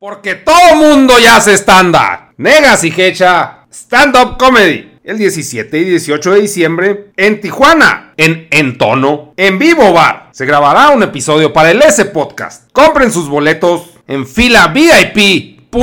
Porque todo mundo ya hace stand-up. Negas y Hecha, stand-up comedy. El 17 y 18 de diciembre en Tijuana, en Entono, en Vivo Bar. Se grabará un episodio para el S Podcast. Compren sus boletos en fila VIP.vip.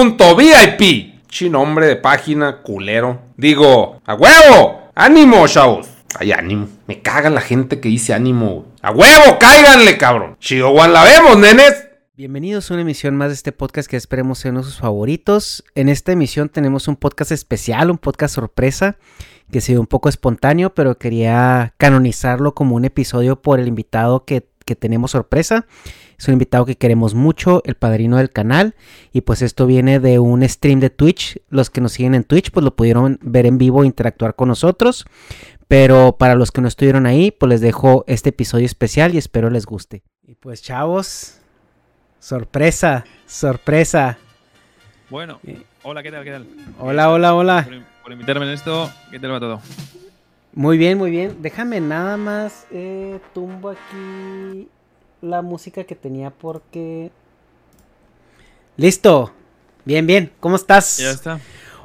Chi nombre de página culero. Digo, ¡a huevo! ¡Ánimo, chavos! Ay, ánimo. Me caga la gente que dice ánimo. ¡A huevo! ¡Cáiganle, cabrón! Chihuahua, la vemos, nenes. Bienvenidos a una emisión más de este podcast que esperemos sean sus favoritos. En esta emisión tenemos un podcast especial, un podcast sorpresa, que se dio un poco espontáneo, pero quería canonizarlo como un episodio por el invitado que, que tenemos sorpresa. Es un invitado que queremos mucho, el padrino del canal. Y pues esto viene de un stream de Twitch. Los que nos siguen en Twitch pues lo pudieron ver en vivo e interactuar con nosotros. Pero para los que no estuvieron ahí, pues les dejo este episodio especial y espero les guste. Y pues chavos, Sorpresa, sorpresa. Bueno, hola, ¿qué tal? ¿Qué tal? Hola, hola, hola. Por, invitarme en esto, ¿qué tal va todo? Muy bien, muy bien. Déjame nada más eh, tumbo aquí la música que tenía porque... Listo. Bien, bien. ¿Cómo estás? Ya está.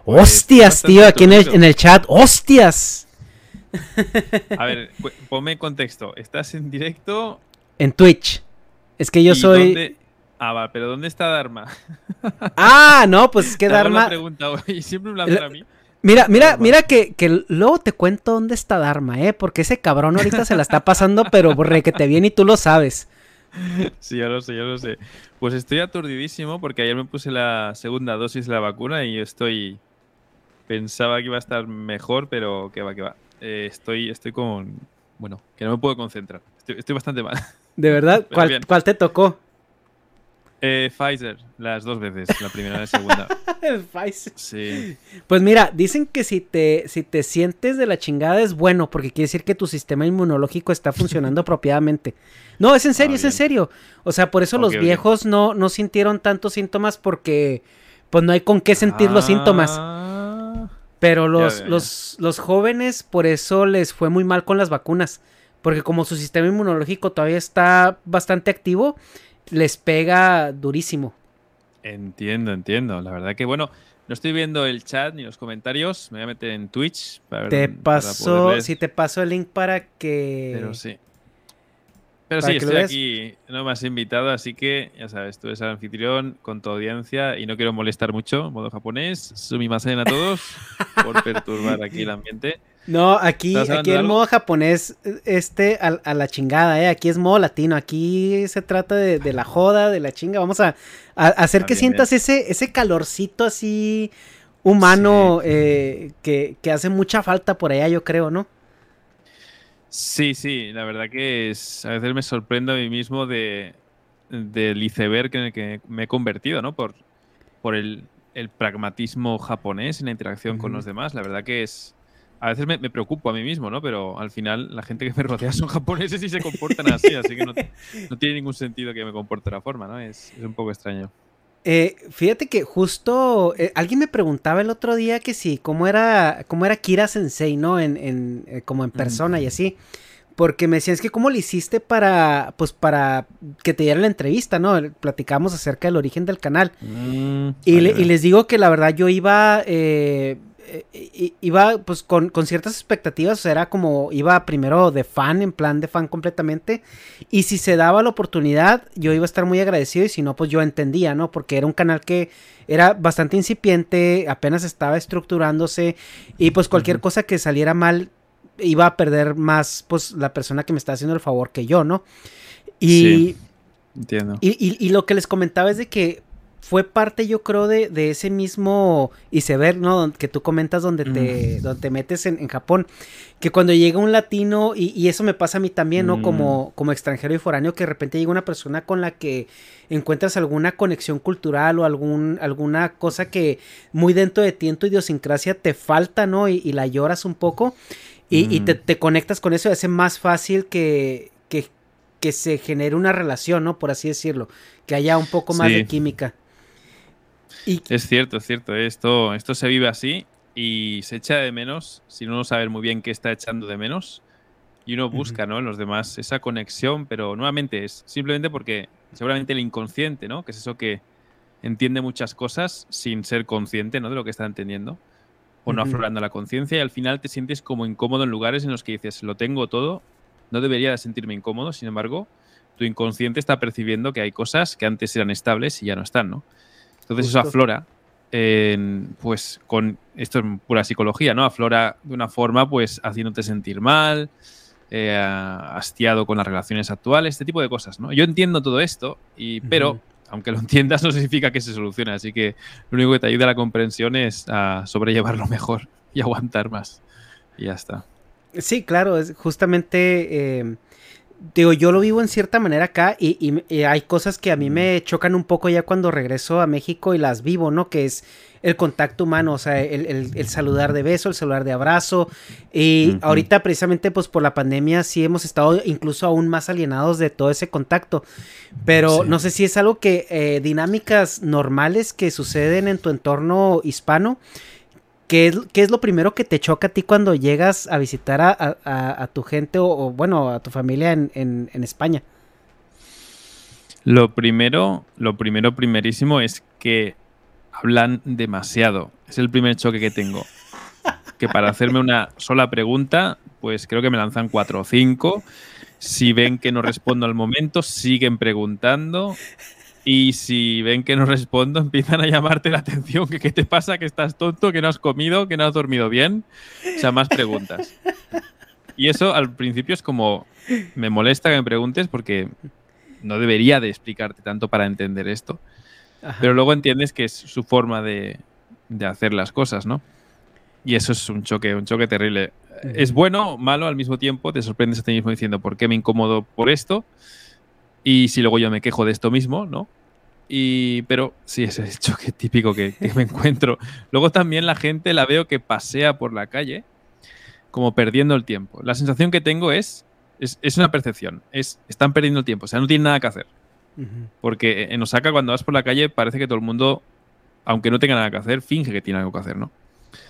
Hostias, tío, aquí en el, en el chat. Hostias. A ver, ponme contexto. ¿Estás en directo? En Twitch. Es que yo soy... Ah, va, pero ¿dónde está Dharma? ah, no, pues es que Dharma. pregunta, y siempre me la a mí. Mira, mira, mira que, que, luego te cuento dónde está Dharma, ¿eh? Porque ese cabrón ahorita se la está pasando, pero borre que te viene y tú lo sabes. Sí, ya lo sé, ya lo sé. Pues estoy aturdidísimo porque ayer me puse la segunda dosis de la vacuna y estoy. Pensaba que iba a estar mejor, pero que va, que va. Eh, estoy, estoy con. Bueno, que no me puedo concentrar. Estoy, bastante mal. ¿De verdad? ¿Cuál, ¿Cuál te tocó? Eh, Pfizer, las dos veces, la primera y la segunda. Pfizer. Sí. Pues mira, dicen que si te, si te sientes de la chingada es bueno, porque quiere decir que tu sistema inmunológico está funcionando apropiadamente. No, es en serio, ah, es en serio. O sea, por eso los viejos no, no sintieron tantos síntomas porque pues no hay con qué sentir los síntomas. Ah. Pero los, los, los jóvenes por eso les fue muy mal con las vacunas. Porque como su sistema inmunológico todavía está bastante activo, les pega durísimo. Entiendo, entiendo. La verdad que bueno, no estoy viendo el chat ni los comentarios. Me voy a meter en Twitch. Para te paso, si te paso el link para que. Pero sí. Pero sí, estoy aquí, no me has invitado, así que ya sabes, tú eres el anfitrión con tu audiencia y no quiero molestar mucho, modo japonés. Sumimasen a todos por perturbar aquí el ambiente. No, aquí, aquí el modo japonés, este, a, la chingada, ¿eh? Aquí es modo latino, aquí se trata de, la joda, de la chinga. Vamos a, hacer que sientas ese, ese calorcito así humano eh, que, hace mucha falta por allá, yo creo, ¿no? Sí, sí, la verdad que es, a veces me sorprendo a mí mismo de, del iceberg en el que me he convertido, ¿no? Por, por el, pragmatismo japonés en la interacción con los demás. La verdad que es a veces me, preocupo a mí mismo, ¿no? Pero al final la gente que me rodea son japoneses y se comportan así, así que no, tiene ningún sentido que me comporte de la forma, ¿no? Es, un poco extraño. Eh, fíjate que justo eh, alguien me preguntaba el otro día que sí, cómo era, cómo era Kira Sensei, ¿no? En, en eh, como en persona y así. Porque me decían, es que cómo le hiciste para, pues para que te diera la entrevista, ¿no? Platicamos acerca del origen del canal. Mm, y, y, les digo que la verdad yo iba, eh, iba pues con, ciertas expectativas, o sea, era como iba primero de fan, en plan de fan completamente, y si se daba la oportunidad, yo iba a estar muy agradecido y si no, pues yo entendía, ¿no? Porque era un canal que era bastante incipiente, apenas estaba estructurándose y pues cualquier cosa que saliera mal iba a perder más pues la persona que me está haciendo el favor que yo, ¿no? Y... Entiendo. y, lo que les comentaba es de que fue parte, yo creo, de, de ese mismo iceberg, ¿no? Que tú comentas donde te, donde te metes en, Japón. Que cuando llega un latino, y, eso me pasa a mí también, ¿no? Como, mm. como extranjero y foráneo, que de repente llega una persona con la que encuentras alguna conexión cultural o algún, alguna cosa que muy dentro de ti, en tu idiosincrasia, te falta, ¿no? Y, la lloras un poco. Y, te, mm. te, conectas con eso, hace más fácil que, que, que, se genere una relación, ¿no? Por así decirlo. Que haya un poco más de química. Es cierto, es cierto. Esto, esto se vive así y se echa de menos si no saber muy bien qué está echando de menos. Y uno busca, ¿no? En los demás esa conexión, pero nuevamente es simplemente porque seguramente el inconsciente, ¿no? Que es eso que, entiende muchas cosas sin ser consciente ¿no? de lo que está entendiendo o no aflorando la conciencia y al final te sientes como incómodo en lugares en los que dices, lo tengo todo, no debería de sentirme incómodo, sin embargo, tu inconsciente está percibiendo que hay cosas que antes eran estables y ya no están, ¿no? Entonces eso aflora, pues con, esto es pura psicología, ¿no? Aflora de una forma, pues haciéndote sentir mal, eh, hastiado con las relaciones actuales, este tipo de cosas, ¿no? Yo entiendo todo esto, y, pero aunque lo entiendas no significa que se solucione, así que lo único que te ayuda a la comprensión es a sobrellevarlo mejor y aguantar más. Y ya está. Sí, claro, es justamente... Eh, digo, yo lo vivo en cierta manera acá y, hay cosas que a mí me chocan un poco ya cuando regreso a México y las vivo, ¿no? Que es el contacto humano, o sea, el, saludar de beso, el saludar de abrazo. Y ahorita precisamente pues por la pandemia sí hemos estado incluso aún más alienados de todo ese contacto. Pero no sé si es algo que eh, dinámicas normales que suceden en tu entorno hispano ¿Qué es, ¿Qué es, lo primero que te choca a ti cuando llegas a visitar a, tu gente o, bueno, a tu familia en, España? Lo primero, lo primero, primerísimo es que hablan demasiado. Es el primer choque que tengo. Que para hacerme una sola pregunta, pues creo que me lanzan cuatro o cinco. Si ven que no respondo al momento, siguen preguntando. Y si ven que no respondo, empiezan a llamarte la atención, que qué te pasa, que estás tonto, que no has comido, que no has dormido bien. O sea, más preguntas. Y eso al principio es como, me molesta que me preguntes porque no debería de explicarte tanto para entender esto. Pero luego entiendes que es su forma de, de, hacer las cosas, ¿no? Y eso es un choque, un choque terrible. Es bueno malo al mismo tiempo, te sorprendes a ti mismo diciendo, ¿por qué me incomodo por esto? Y si luego yo me quejo de esto mismo, ¿no? Y, pero sí, ese es el choque típico que, me encuentro. Luego también la gente la veo que pasea por la calle como perdiendo el tiempo. La sensación que tengo es, es, una percepción, es, están perdiendo el tiempo, o sea, no tienen nada que hacer. Porque en Osaka cuando vas por la calle parece que todo el mundo, aunque no tenga nada que hacer, finge que tiene algo que hacer, ¿no?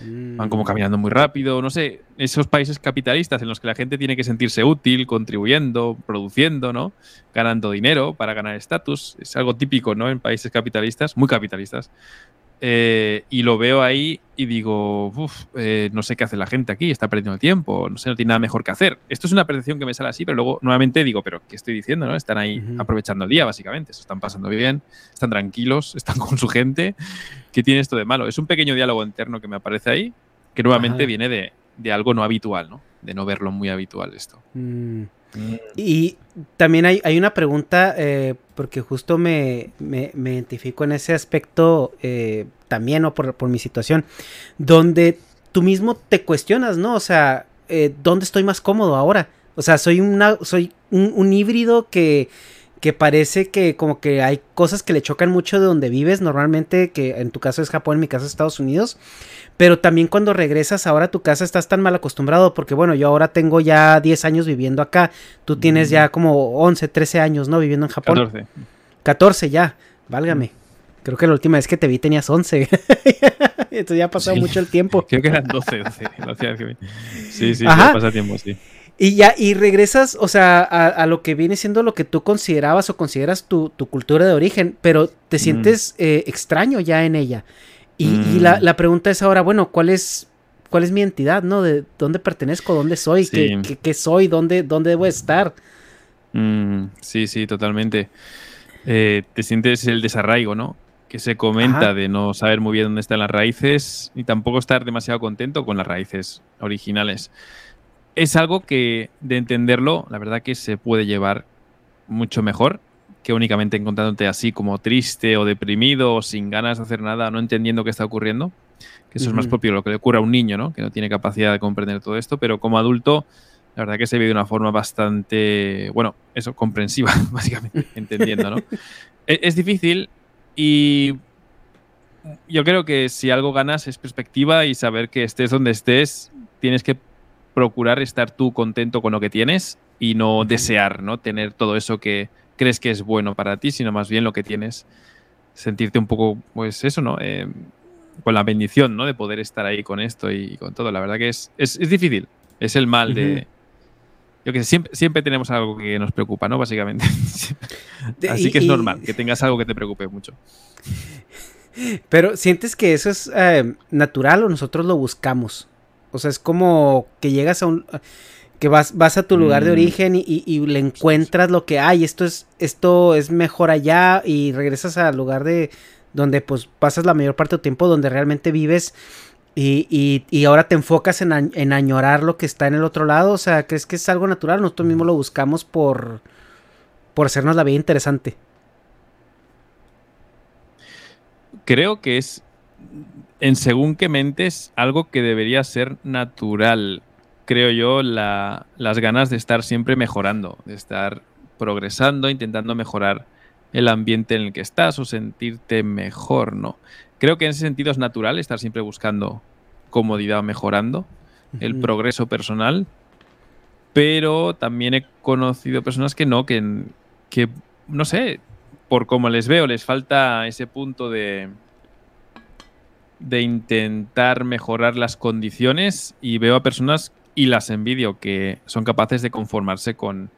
Van como caminando muy rápido, no sé, esos países capitalistas en los que la gente tiene que sentirse útil, contribuyendo, produciendo, ¿no? Ganando dinero para ganar estatus. Es algo típico, ¿no? En países capitalistas, muy capitalistas. Eh, y lo veo ahí y digo, uff, eh, no sé qué hace la gente aquí, está perdiendo tiempo, no sé, no tiene nada mejor que hacer. Esto es una percepción que me sale así, pero luego nuevamente digo, pero ¿qué estoy diciendo? No? Están ahí aprovechando el día, básicamente, se están pasando bien, están tranquilos, están con su gente. ¿Qué tiene esto de malo? Es un pequeño diálogo interno que me aparece ahí, que nuevamente viene de, de, algo no habitual, ¿no? De no verlo muy habitual esto. Mm. Y también hay, una pregunta, eh, porque justo me, me, identifico en ese aspecto eh, también, ¿no? Por, mi situación, donde tú mismo te cuestionas, ¿no? O sea, eh, ¿dónde estoy más cómodo ahora? O sea, soy, una, soy un, híbrido que, que parece que como que hay cosas que le chocan mucho de donde vives, normalmente, que en tu caso es Japón, en mi caso es Estados Unidos, pero también cuando regresas ahora a tu casa estás tan mal acostumbrado porque bueno, yo ahora tengo ya 10 años viviendo acá, tú tienes ya como 11, 13 años, ¿no? Viviendo en Japón. 14. 14 ya, válgame. Creo que la última vez que te vi tenías 11. Entonces ya ha pasado mucho el tiempo. Creo que eran 12, 12. Sí, sí, ya pasa tiempo, sí. Y ya, y regresas, o sea, a, lo que viene siendo lo que tú considerabas o consideras tu, tu cultura de origen, pero te sientes eh, extraño ya en ella. Y, mm. la, pregunta es ahora, bueno, ¿cuál es, cuál es mi entidad, no? ¿De dónde pertenezco? ¿Dónde soy? ¿Qué, soy? ¿Dónde, ¿Dónde debo estar? Mm, sí, sí, totalmente. Eh, te sientes el desarraigo, ¿no? Que se comenta de no saber muy bien dónde están las raíces y tampoco estar demasiado contento con las raíces originales. Es algo que, de entenderlo, la verdad que se puede llevar mucho mejor que únicamente encontrándote así como triste o deprimido o sin ganas de hacer nada, no entendiendo qué está ocurriendo. Que eso es más propio de lo que le ocurre a un niño, ¿no? Que no tiene capacidad de comprender todo esto, pero como adulto, la verdad que se ve de una forma bastante, bueno, eso, comprensiva, básicamente, entendiendo, ¿no? es, es difícil y yo creo que si algo ganas es perspectiva y saber que estés donde estés, tienes que procurar estar tú contento con lo que tienes y no desear, ¿no? Tener todo eso que, crees que es bueno para ti, sino más bien lo que tienes, sentirte un poco, pues eso, ¿no? Eh, con la bendición, ¿no? De poder estar ahí con esto y con todo. La verdad que es, es, difícil. Es el mal de, yo que sé, siempre, siempre tenemos algo que nos preocupa, ¿no? Básicamente. Así que es normal que tengas algo que te preocupe mucho. Pero ¿sientes que eso es eh, natural o nosotros lo buscamos? O sea, es como que llegas a un... que vas, vas a tu lugar de mm. origen y, le encuentras lo que hay, esto es, esto es mejor allá y regresas al lugar de donde pues pasas la mayor parte del tiempo, donde realmente vives y, y, ahora te enfocas en, en, añorar lo que está en el otro lado. O sea, ¿crees que es algo natural? Nosotros mismos lo buscamos por, por hacernos la vida interesante. Creo que es, en según qué mentes, algo que debería ser natural. Creo yo, la, las ganas de estar siempre mejorando, de estar progresando, intentando mejorar el ambiente en el que estás o sentirte mejor, ¿no? Creo que en ese sentido es natural estar siempre buscando comodidad, mejorando el progreso personal, pero también he conocido personas que no, que, que no sé, por cómo les veo, les falta ese punto de, de intentar mejorar las condiciones y veo a personas y las envidio que son capaces de conformarse con,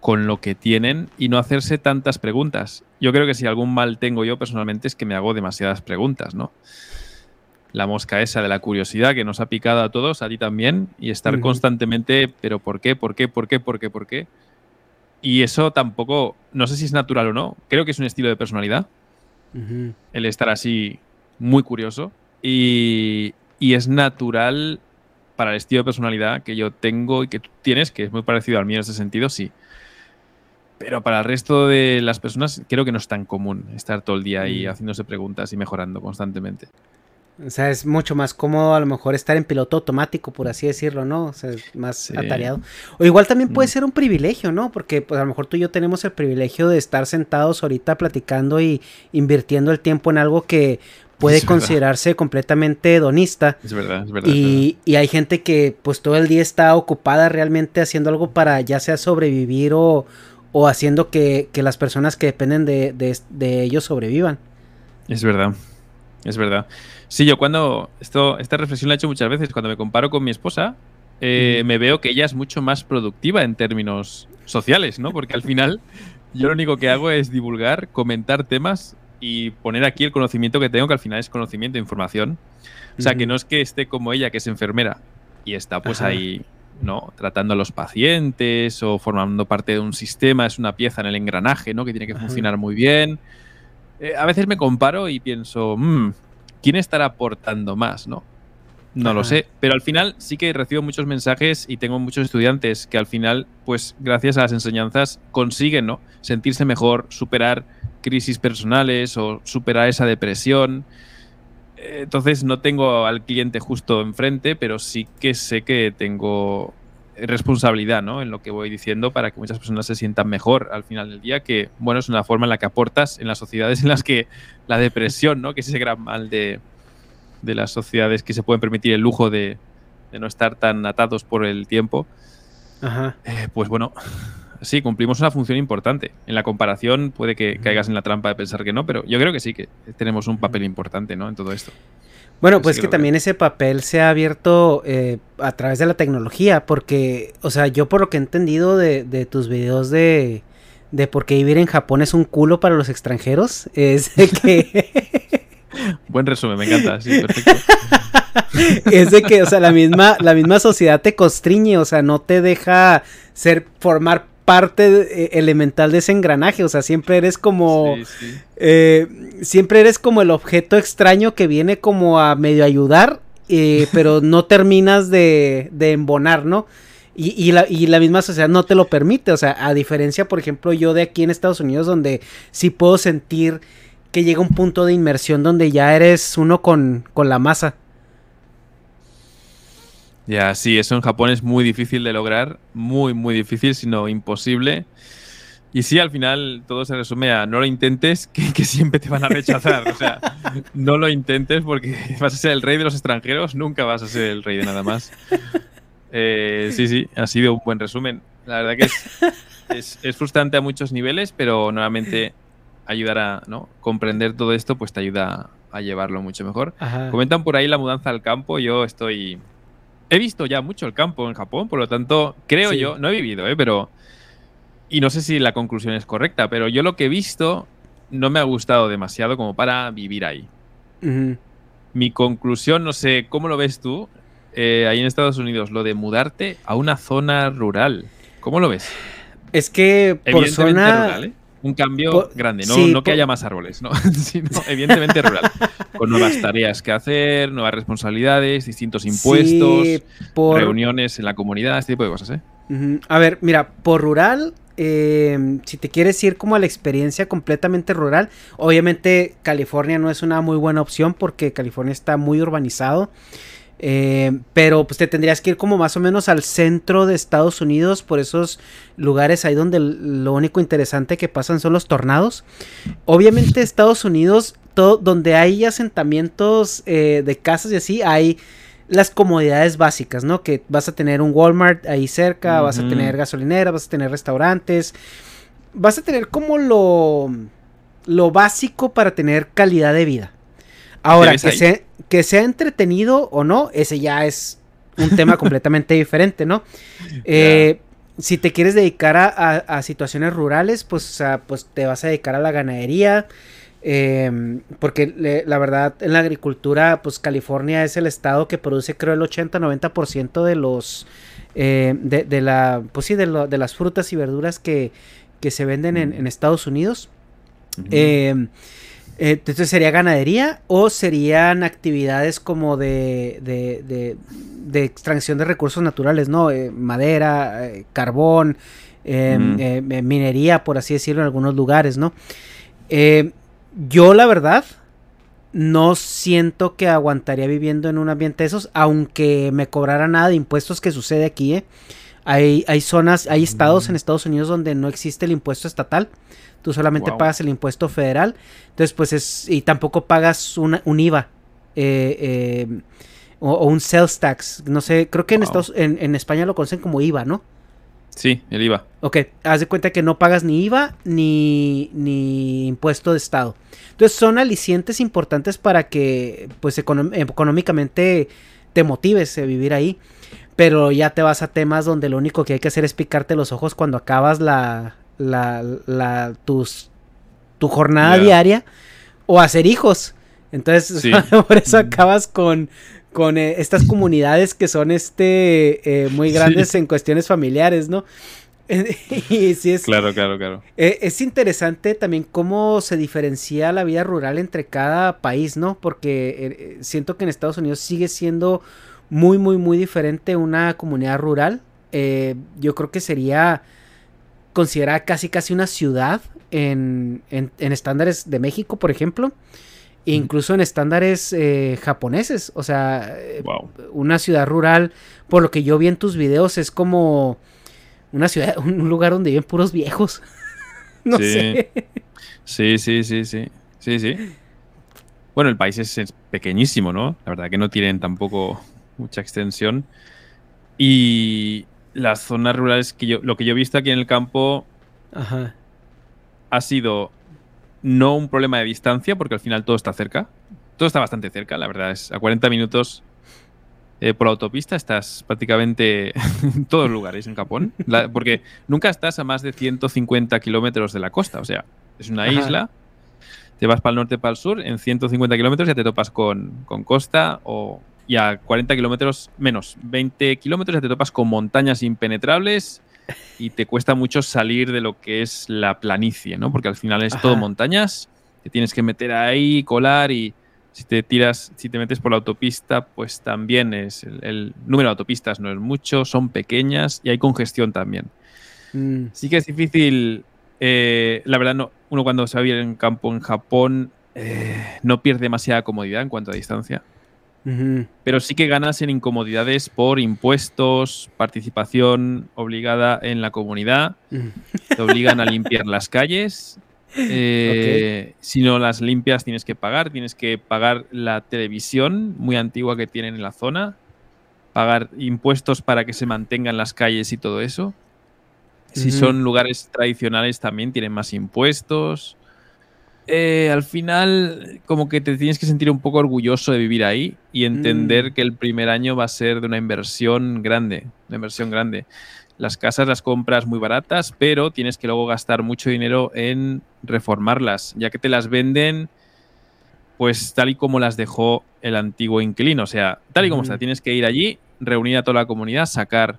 con lo que tienen y no hacerse tantas preguntas. Yo creo que si algún mal tengo yo personalmente es que me hago demasiadas preguntas, ¿no? La mosca esa de la curiosidad que nos ha picado a todos, a ti también, y estar constantemente, pero ¿por qué? ¿Por qué? ¿Por qué? ¿Por qué? ¿Por qué? Y eso tampoco, no sé si es natural o no, creo que es un estilo de personalidad, el estar así muy curioso, y, y es natural para el estilo de personalidad que yo tengo y que tú tienes, que es muy parecido al mío en ese sentido, sí. Pero para el resto de las personas creo que no es tan común estar todo el día ahí mm. haciéndose preguntas y mejorando constantemente. O sea, es mucho más cómodo a lo mejor estar en piloto automático, por así decirlo, ¿no? O sea, es más atareado. O igual también puede mm. ser un privilegio, ¿no? Porque pues a lo mejor tú y yo tenemos el privilegio de estar sentados ahorita platicando y invirtiendo el tiempo en algo que puede considerarse completamente hedonista. Es verdad, es verdad. Y, y, hay gente que pues todo el día está ocupada realmente haciendo algo para ya sea sobrevivir o, o haciendo que, las personas que dependen de, ellos sobrevivan. Es verdad, es verdad. Sí, yo cuando, esto, esta reflexión la he hecho muchas veces, cuando me comparo con mi esposa, eh, me veo que ella es mucho más productiva en términos sociales, ¿no? Porque al final yo lo único que hago es divulgar, comentar temas y poner aquí el conocimiento que tengo, que al final es conocimiento e información. O sea, que no es que esté como ella, que es enfermera, y está pues ahí ¿no? Tratando a los pacientes o formando parte de un sistema, es una pieza en el engranaje, ¿no? Que tiene que funcionar muy bien. Eh, a veces me comparo y pienso, mm, ¿quién estará aportando más, no? No lo sé, pero al final sí que recibo muchos mensajes y tengo muchos estudiantes que al final, pues gracias a las enseñanzas, consiguen, ¿no? Sentirse mejor, superar crisis personales o superar esa depresión. Entonces no tengo al cliente justo enfrente, pero sí que sé que tengo responsabilidad ¿no? en lo que voy diciendo para que muchas personas se sientan mejor al final del día, que bueno, es una forma en la que aportas en las sociedades en las que la depresión, ¿no? que es ese gran mal de, las sociedades que se pueden permitir el lujo de, no estar tan atados por el tiempo, eh, pues bueno, sí, cumplimos una función importante. En la comparación puede que caigas en la trampa de pensar que no, pero yo creo que sí que tenemos un papel importante ¿no? en todo esto. Bueno, pues que también ese papel se ha abierto eh, a través de la tecnología, porque, o sea, yo por lo que he entendido de, de tus videos de, de por qué vivir en Japón es un culo para los extranjeros, es de que... Buen resumen, me encanta, sí, perfecto. es de que, o sea, la misma, la misma sociedad te constriñe, o sea, no te deja ser, formar parte eh, elemental de ese engranaje, o sea, siempre eres como... Eh, siempre eres como el objeto extraño que viene como a medio ayudar, eh, pero no terminas de, de embonar, ¿no? Y, la, y, la, misma sociedad no te lo permite, o sea, a diferencia, por ejemplo, yo de aquí en Estados Unidos, donde sí puedo sentir que llega un punto de inmersión donde ya eres uno con, con la masa. Ya, sí, eso en Japón es muy difícil de lograr, muy, muy difícil, sino imposible. Y sí, al final todo se resume a no lo intentes, que, siempre te van a rechazar. O sea, no lo intentes porque vas a ser el rey de los extranjeros, nunca vas a ser el rey de nada más. Eh, sí, sí, ha sido un buen resumen. La verdad que es, es, frustrante a muchos niveles, pero nuevamente ayudar a ¿no? comprender todo esto, pues te ayuda a llevarlo mucho mejor. Comentan por ahí la mudanza al campo. Yo estoy he visto ya mucho el campo en Japón, por lo tanto, creo yo, no he vivido, ¿eh? pero. Y no sé si la conclusión es correcta, pero yo lo que he visto no me ha gustado demasiado como para vivir ahí. Mi conclusión, no sé, ¿cómo lo ves tú eh, ahí en Estados Unidos? Lo de mudarte a una zona rural. ¿Cómo lo ves? Es que por zona... Rural, ¿eh? Un cambio grande, no, no que haya más árboles, ¿no? sino evidentemente rural. Con nuevas tareas que hacer, nuevas responsabilidades, distintos impuestos, reuniones en la comunidad, este tipo de cosas, ¿eh? A ver, mira, por rural, eh, si te quieres ir como a la experiencia completamente rural, obviamente California no es una muy buena opción porque California está muy urbanizado. Eh, pero pues te tendrías que ir como más o menos al centro de Estados Unidos, por esos lugares ahí donde lo único interesante que pasan son los tornados. Obviamente Estados Unidos, todo, donde hay asentamientos eh, de casas y así, hay las comodidades básicas, ¿no? Que vas a tener un Walmart ahí cerca, vas a tener gasolinera, vas a tener restaurantes, vas a tener como lo, lo básico para tener calidad de vida. Ahora, que sea, que sea entretenido o no, ese ya es un tema completamente diferente, ¿no? Eh, si te quieres dedicar a, situaciones rurales, pues, pues te vas a dedicar a la ganadería. Em, porque la verdad, en la agricultura, pues California es el estado que produce, creo, el 80-90% de los. Eh, de, la. Pues sí, de, las frutas y verduras que, se venden en, Estados Unidos. Eh, entonces sería ganadería o serían actividades como de, de, de, extracción de recursos naturales, ¿no? Eh, madera, eh, carbón, minería, por así decirlo, en algunos lugares, ¿no? yo la verdad no siento que aguantaría viviendo en un ambiente de esos, aunque me cobrara nada de impuestos que sucede aquí, ¿eh? Hay, hay zonas, hay estados en Estados Unidos donde no existe el impuesto estatal tú solamente pagas el impuesto federal, entonces pues es, y tampoco pagas un IVA. Eh, eh, o, un sales tax, no sé, creo que en, Estados, en, España lo conocen como IVA, ¿no? Sí, el IVA. Ok, haz de cuenta que no pagas ni IVA ni, ni impuesto de Estado. Entonces son alicientes importantes para que pues económicamente te motives a vivir ahí. Pero ya te vas a temas donde lo único que hay que hacer es picarte los ojos cuando acabas la, la, la tus, tu jornada diaria o hacer hijos. Entonces, por eso acabas con, con eh, estas comunidades que son este eh, muy grandes en cuestiones familiares, ¿no? y sí es, claro, claro, claro. Eh, es interesante también cómo se diferencia la vida rural entre cada país, ¿no? Porque siento que en Estados Unidos sigue siendo muy, muy, muy diferente una comunidad rural. yo creo que sería considerada casi casi una ciudad en, estándares de México, por ejemplo. Incluso en estándares eh, japoneses. O sea, eh, una ciudad rural, por lo que yo vi en tus videos, es como una ciudad, un lugar donde viven puros viejos. no sí. sé. Sí, sí, sí, sí. Sí, sí. Bueno, el país es, pequeñísimo, ¿no? La verdad que no tienen tampoco mucha extensión. Y, las zonas rurales que yo, lo que yo he visto aquí en el campo ha sido no un problema de distancia, porque al final todo está cerca. Todo está bastante cerca, la verdad. Es a 40 minutos eh, por la autopista estás prácticamente en todos lugares en Japón. porque nunca estás a más de 150 kilómetros de la costa. O sea, es una isla. Te vas para el norte, para el sur, en 150 kilómetros ya te topas con, con costa o, y a 40 kilómetros menos, 20 kilómetros ya te topas con montañas impenetrables y te cuesta mucho salir de lo que es la planicie, ¿no? Porque al final es todo montañas, te tienes que meter ahí, colar y si te tiras, si te metes por la autopista, pues también es el, número de autopistas no es mucho, son pequeñas y hay congestión también. Mm. Sí que es difícil, eh, la verdad, no, uno cuando se va a vivir en campo en Japón eh, no pierde demasiada comodidad en cuanto a distancia. Pero sí que ganas en incomodidades por impuestos, participación obligada en la comunidad, te obligan a limpiar las calles. Eh, si no las limpias tienes que pagar, tienes que pagar la televisión muy antigua que tienen en la zona, pagar impuestos para que se mantengan las calles y todo eso. Si son lugares tradicionales también tienen más impuestos. Eh, al final como que te tienes que sentir un poco orgulloso de vivir ahí y entender Mm. que el primer año va a ser de una inversión grande, una inversión grande. Las casas las compras muy baratas, pero tienes que luego gastar mucho dinero en reformarlas, ya que te las venden pues tal y como las dejó el antiguo inquilino, o sea, tal y como está, tienes que ir allí, reunir a toda la comunidad, sacar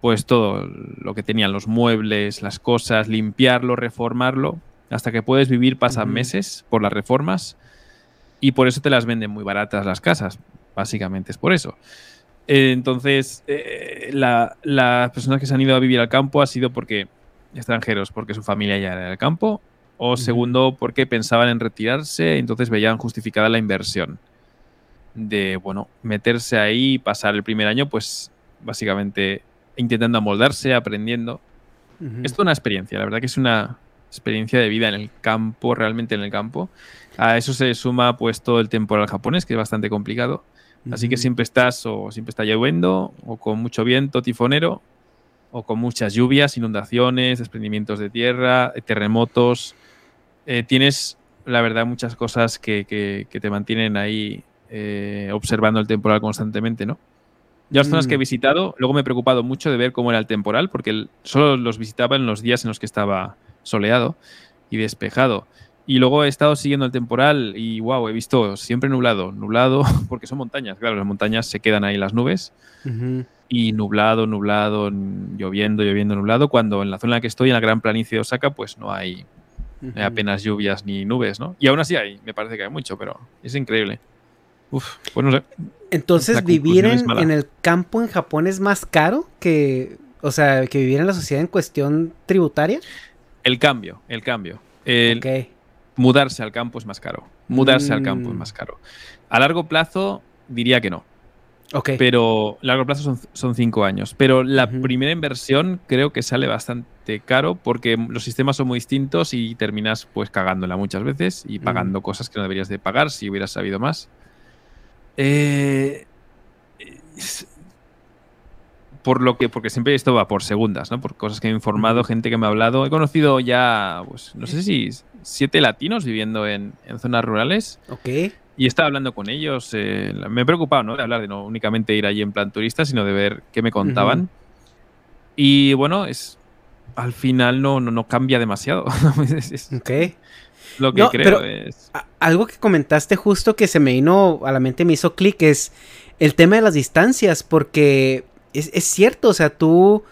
pues todo lo que tenían, los muebles, las cosas, limpiarlo, reformarlo, hasta que puedes vivir pasan meses por las reformas y por eso te las venden muy baratas las casas, básicamente es por eso. Eh, Entonces, eh, la- las personas que se han ido a vivir al campo ha sido porque extranjeros, porque su familia ya era del campo, o segundo, porque pensaban en retirarse, entonces veían justificada la inversión de, bueno, meterse ahí y pasar el primer año, pues básicamente intentando amoldarse, aprendiendo. Ujú. Es toda una experiencia, la verdad que es una experiencia de vida en el campo, realmente en el campo. A eso se suma pues todo el temporal japonés, que es bastante complicado. Así que siempre estás o siempre está lloviendo, o con mucho viento tifonero, o con muchas lluvias, inundaciones, desprendimientos de tierra, eh, terremotos. Eh, tienes, la verdad, muchas cosas que, que- que te mantienen ahí eh, observando el temporal constantemente, ¿no? Yo las zonas que he Mm. visitado, luego me he preocupado mucho de ver cómo era el temporal, porque el- solo los visitaba en los días en los que estaba soleado y despejado. Y luego he estado siguiendo el temporal y wow, he visto siempre nublado, nublado, porque son montañas, claro, las montañas se quedan ahí las nubes Ujú. y nublado, nublado, lloviendo, lloviendo, nublado, cuando en la zona en la que estoy, en la gran planicie de Osaka, pues no hay, hay Ujú. apenas lluvias ni nubes, ¿no? Y aún así hay, me parece que hay mucho, pero es increíble. Uf, pues no sé. Entonces, La vivir en, en el campo en Japón es más caro que, o sea, que vivir en la sociedad en cuestión tributaria. El cambio, el cambio. El, Ok. Mudarse al campo es más caro. Mudarse al campo es Mm. más caro. A largo plazo diría que no. Ok. Pero a largo plazo son, son cinco años. Pero la primera inversión creo que sale bastante caro porque los sistemas son muy distintos y terminas pues cagándola muchas veces y pagando cosas que no deberías de pagar si hubieras sabido más. Eh, es- por lo que, porque siempre esto va por segundas, ¿no? Por cosas que he informado, gente que me ha hablado. He conocido ya, pues, no sé si siete latinos viviendo en, en zonas rurales. ok. Y estaba hablando con ellos. eh, me he preocupado, ¿no? De hablar, de no únicamente ir allí en plan turista, sino de ver qué me contaban. Ujú. Y bueno, es. Al final no, no, no cambia demasiado. es, es Ok. lo que No, creo pero- es. A- Algo que comentaste justo que se me vino a la mente, me hizo clic, es el tema de las distancias, porque es, es cierto, o sea, tú,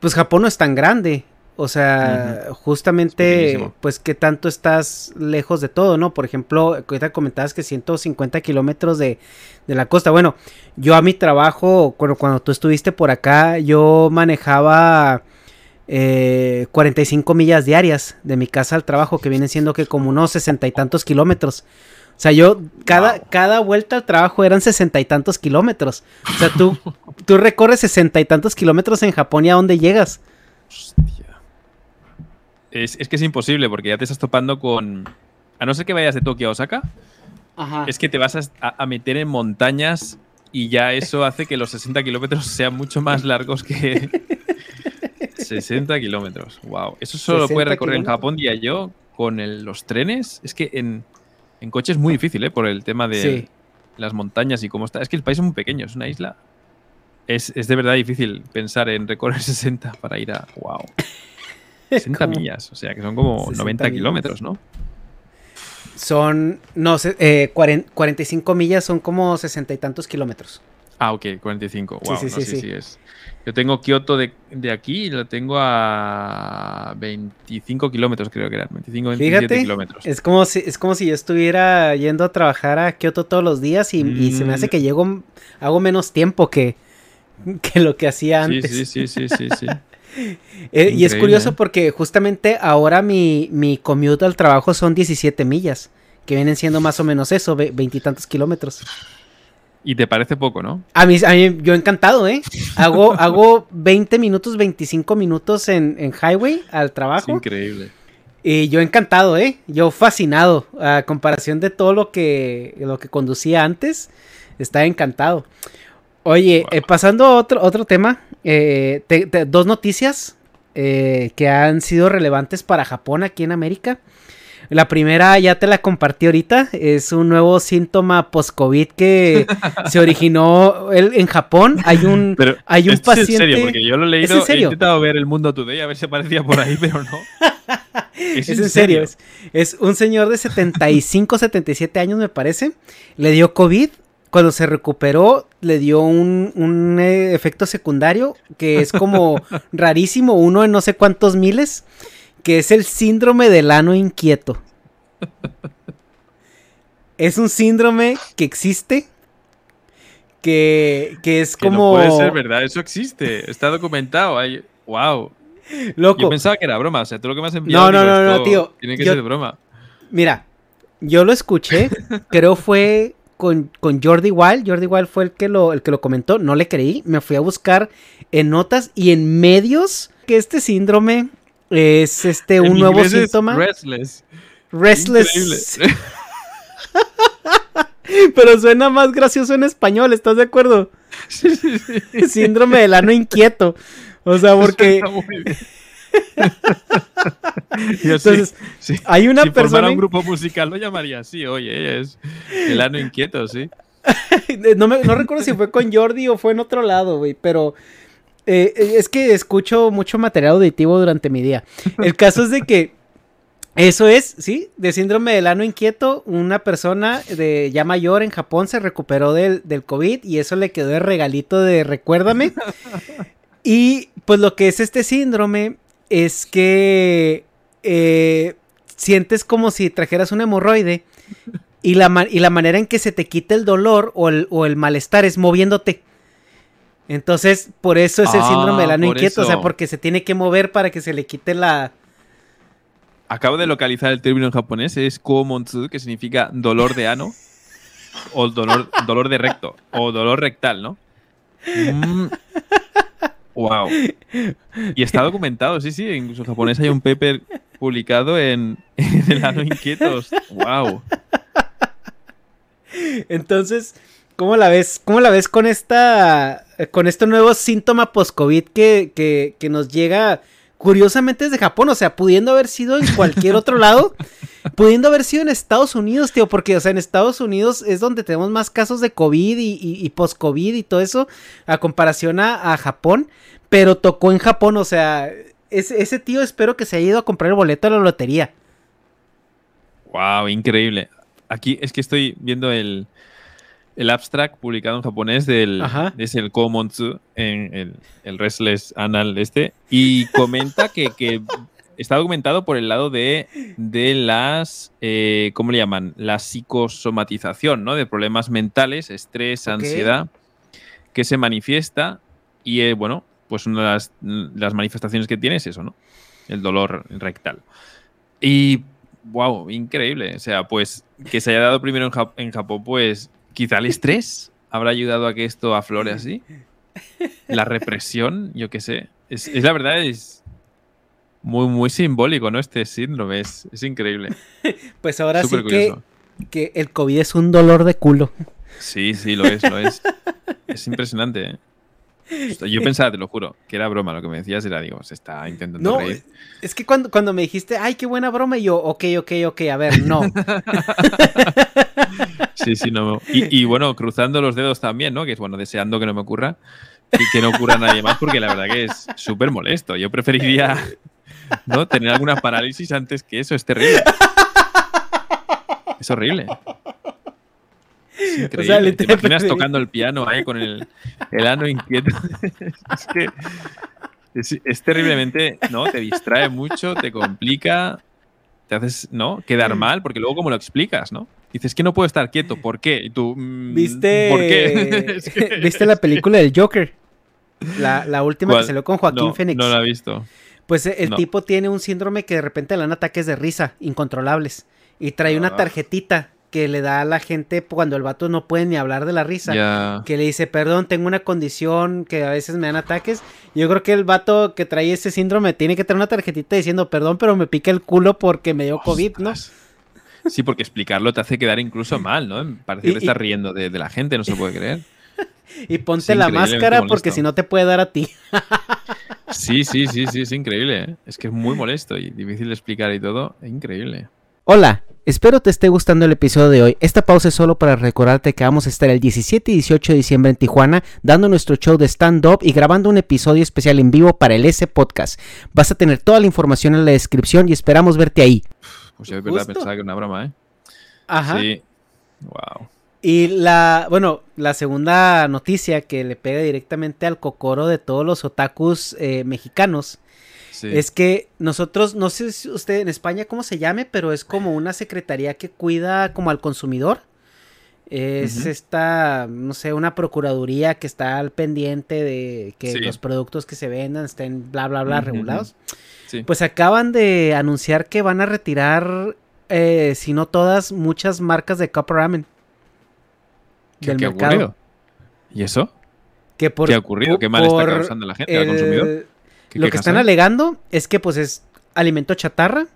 pues Japón no es tan grande, o sea, justamente, pues qué tanto estás lejos de todo, ¿no? Por ejemplo, ahorita comentabas que 150 kilómetros de, de la costa, bueno, yo a mi trabajo, cuando, cuando tú estuviste por acá, yo manejaba eh, 45 millas diarias de mi casa al trabajo, que vienen siendo que como unos sesenta y tantos kilómetros. O sea, yo, cada, Wow. cada vuelta al trabajo eran sesenta y tantos kilómetros. O sea, tú, tú recorres sesenta y tantos kilómetros en Japón y a dónde llegas. Hostia. Es, es que es imposible porque ya te estás topando con. A no ser que vayas de Tokio a Osaka, Ajá. es que te vas a, meter en montañas y ya eso hace que los 60 kilómetros sean mucho más largos que. 60 kilómetros, wow. Eso solo lo 60 puede recorrer en. Japón, diría yo, con el- los trenes. Es que en, en coche es muy difícil, ¿eh? Por el tema de Sí. las montañas y cómo está. Es que el país es muy pequeño, es una isla. Es, es de verdad difícil pensar en recorrer 60 para ir a. ¡Wow! 60 Como millas, o sea que son como 60 90 millas. kilómetros, ¿no? Son, no sé, eh, cuaren- 45 millas son como sesenta y tantos kilómetros. Ah, ok, 45. Sí, Wow, sí, no, sí, sí, sí. sí es. Yo tengo Kioto de, de aquí y lo tengo a 25 kilómetros, creo que eran. 25, 27 Fíjate, kilómetros. es como si, es como si yo estuviera yendo a trabajar a Kioto todos los días y, y se me hace Mm. que llego, hago menos tiempo que, que lo que hacía antes. sí, sí, sí, sí, sí. Eh, y es curioso ¿eh? porque justamente ahora mi, mi commute al trabajo son 17 millas, que vienen siendo más o menos eso, ve- veintitantos kilómetros. Y te parece poco, ¿no? A mí, a mí, yo encantado, ¿eh? Hago, hago 20 minutos, 25 minutos en, en highway al Es trabajo. increíble. Y yo encantado, ¿eh? Yo fascinado. A comparación de todo lo que, lo que conducía antes, estaba encantado. Oye, Wow. eh, pasando a otro, otro tema, eh, te- te- dos noticias eh, que han sido relevantes para Japón aquí en América. La primera ya te la compartí ahorita. Es un nuevo síntoma post-COVID que se originó en Japón. Hay un, hay un paciente. En serio, porque yo lo he leído. He intentado ver el mundo today a ver si aparecía por ahí, pero no. Es, en serio. Es, un señor de 75, 77 años, me parece. Le dio COVID. Cuando se recuperó, le dio un, un eh, efecto secundario que es como rarísimo, uno en no sé cuántos miles que es el síndrome del ano inquieto. es un síndrome que existe. Que, es como. no puede ser verdad, eso existe. Está documentado. Hay... ¡Wow! Loco. Yo pensaba que era broma. O sea, tú lo que me has enviado. No, no, no, no, tío. Tiene que ser broma. Mira, yo lo escuché. creo fue con, con, Jordi Wild. Jordi Wild fue el que, lo, el que lo comentó. No le creí. Me fui a buscar en notas y en medios que este síndrome es este un nuevo síntoma. restless. Restless. Pero suena más gracioso en español, ¿estás de acuerdo? Síndrome del ano inquieto. O sea, porque. Entonces, hay una si persona. un grupo musical lo llamaría así, oye, es el ano inquieto, sí. no, me, no recuerdo si fue con Jordi o fue en otro lado, güey, pero eh, eh, es que escucho mucho material auditivo durante mi día. El caso es de que eso es, sí, de síndrome del ano inquieto. Una persona de ya mayor en Japón se recuperó del, COVID y eso le quedó de regalito de recuérdame. Y pues lo que es este síndrome es que eh, sientes como si trajeras un hemorroide y la, y la manera en que se te quita el dolor o el, o el malestar es moviéndote. Entonces, por eso es el síndrome del ano inquieto, o sea, porque se tiene que mover para que se le quite la... Acabo de localizar el término en japonés, es komontsu, que significa dolor de ano, o dolor, dolor de recto, o dolor rectal, ¿no? Wow. Mm. Y está documentado, sí, sí, incluso en japonés hay un paper publicado en, en el ano inquieto. Wow. Entonces, ¿Cómo la ves? ¿Cómo la ves con esta. Con este nuevo síntoma post-COVID que, que, nos llega curiosamente desde Japón? O sea, pudiendo haber sido en cualquier otro lado. pudiendo haber sido en Estados Unidos, tío, porque, o sea, en Estados Unidos es donde tenemos más casos de COVID y, post-COVID y todo eso, a comparación a, Japón, pero tocó en Japón, o sea, ese, ese tío espero que se haya ido a comprar el boleto de la lotería. Wow, increíble. Aquí es que estoy viendo el, el abstract publicado en japonés del es el Komonsu en el, el Restless Anal este y comenta que, está documentado por el lado de, de las eh, ¿cómo le llaman? la psicosomatización ¿no? de problemas mentales estrés ansiedad que se manifiesta y eh, bueno pues una de las, las, manifestaciones que tiene es eso ¿no? el dolor rectal y wow increíble o sea pues que se haya dado primero en Japón pues Quizá el estrés habrá ayudado a que esto aflore así. La represión, yo qué sé. Es, la verdad, es muy, muy simbólico, ¿no? Este síndrome es, increíble. Pues ahora sí que, que, el COVID es un dolor de culo. Sí, sí, lo es, lo es. Es impresionante, ¿eh? Yo pensaba, te lo juro, que era broma. Lo que me decías era, digo, se está intentando no, reír. Es que cuando, cuando me dijiste, ay, qué buena broma, y yo, ok, ok, ok, a ver, no. sí, sí, no. Y, bueno, cruzando los dedos también, ¿no? Que es bueno, deseando que no me ocurra y que no ocurra a nadie más, porque la verdad que es súper molesto. Yo preferiría, ¿no? Tener alguna parálisis antes que eso, es terrible. Es horrible. Es increíble. ¿Te imaginas tocando el piano ahí con el, el ano inquieto? es que es, terriblemente, ¿no? Te distrae mucho, te complica, te haces, ¿no? Quedar mal, porque luego cómo lo explicas, ¿no? Dices que no puedo estar quieto, ¿por qué? Y tú, mm, ¿viste? ¿Por qué? ¿Viste la película del Joker? La, la última que salió con Joaquín Phoenix. No la he visto. Pues el tipo tiene un síndrome que de repente le dan ataques de risa incontrolables. Y trae una ah. tarjetita que le da a la gente cuando el vato no puede ni hablar de la risa. Que le dice, perdón, tengo una condición que a veces me dan ataques. Yo creo que el vato que trae ese síndrome tiene que tener una tarjetita diciendo, perdón, pero me pica el culo porque me dio COVID, ¿no? Sí, porque explicarlo te hace quedar incluso mal, ¿no? Parece que estás riendo de, la gente, no se puede creer. Y ponte la máscara porque si no te puede dar a ti. Sí, sí, sí, sí, es increíble. ¿eh? Es que es muy molesto y difícil de explicar y todo. Es increíble. Hola, espero te esté gustando el episodio de hoy. Esta pausa es solo para recordarte que vamos a estar el 17 y 18 de diciembre en Tijuana dando nuestro show de stand-up y grabando un episodio especial en vivo para el S Podcast. Vas a tener toda la información en la descripción y esperamos verte ahí. Pues es verdad, Justo. pensaba que era una broma, ¿eh? Ajá. Sí. Wow. Y la, bueno, la segunda noticia que le pega directamente al cocoro de todos los otakus eh, mexicanos Sí. es que nosotros, no sé si usted en España cómo se llame, pero es como una secretaría que cuida como al consumidor. Es esta, no sé, una procuraduría que está al pendiente de que Sí. los productos que se vendan estén bla, bla, bla regulados. Sí. Pues acaban de anunciar que van a retirar, eh, si no todas, muchas marcas de Cup Ramen. ¿Qué, del qué ha mercado. ocurrido? ¿Y eso? Que por, ¿Qué ha ocurrido? ¿Qué mal por está causando la gente, al el- consumidor? ¿Qué Lo que están alegando es que pues es alimento chatarra,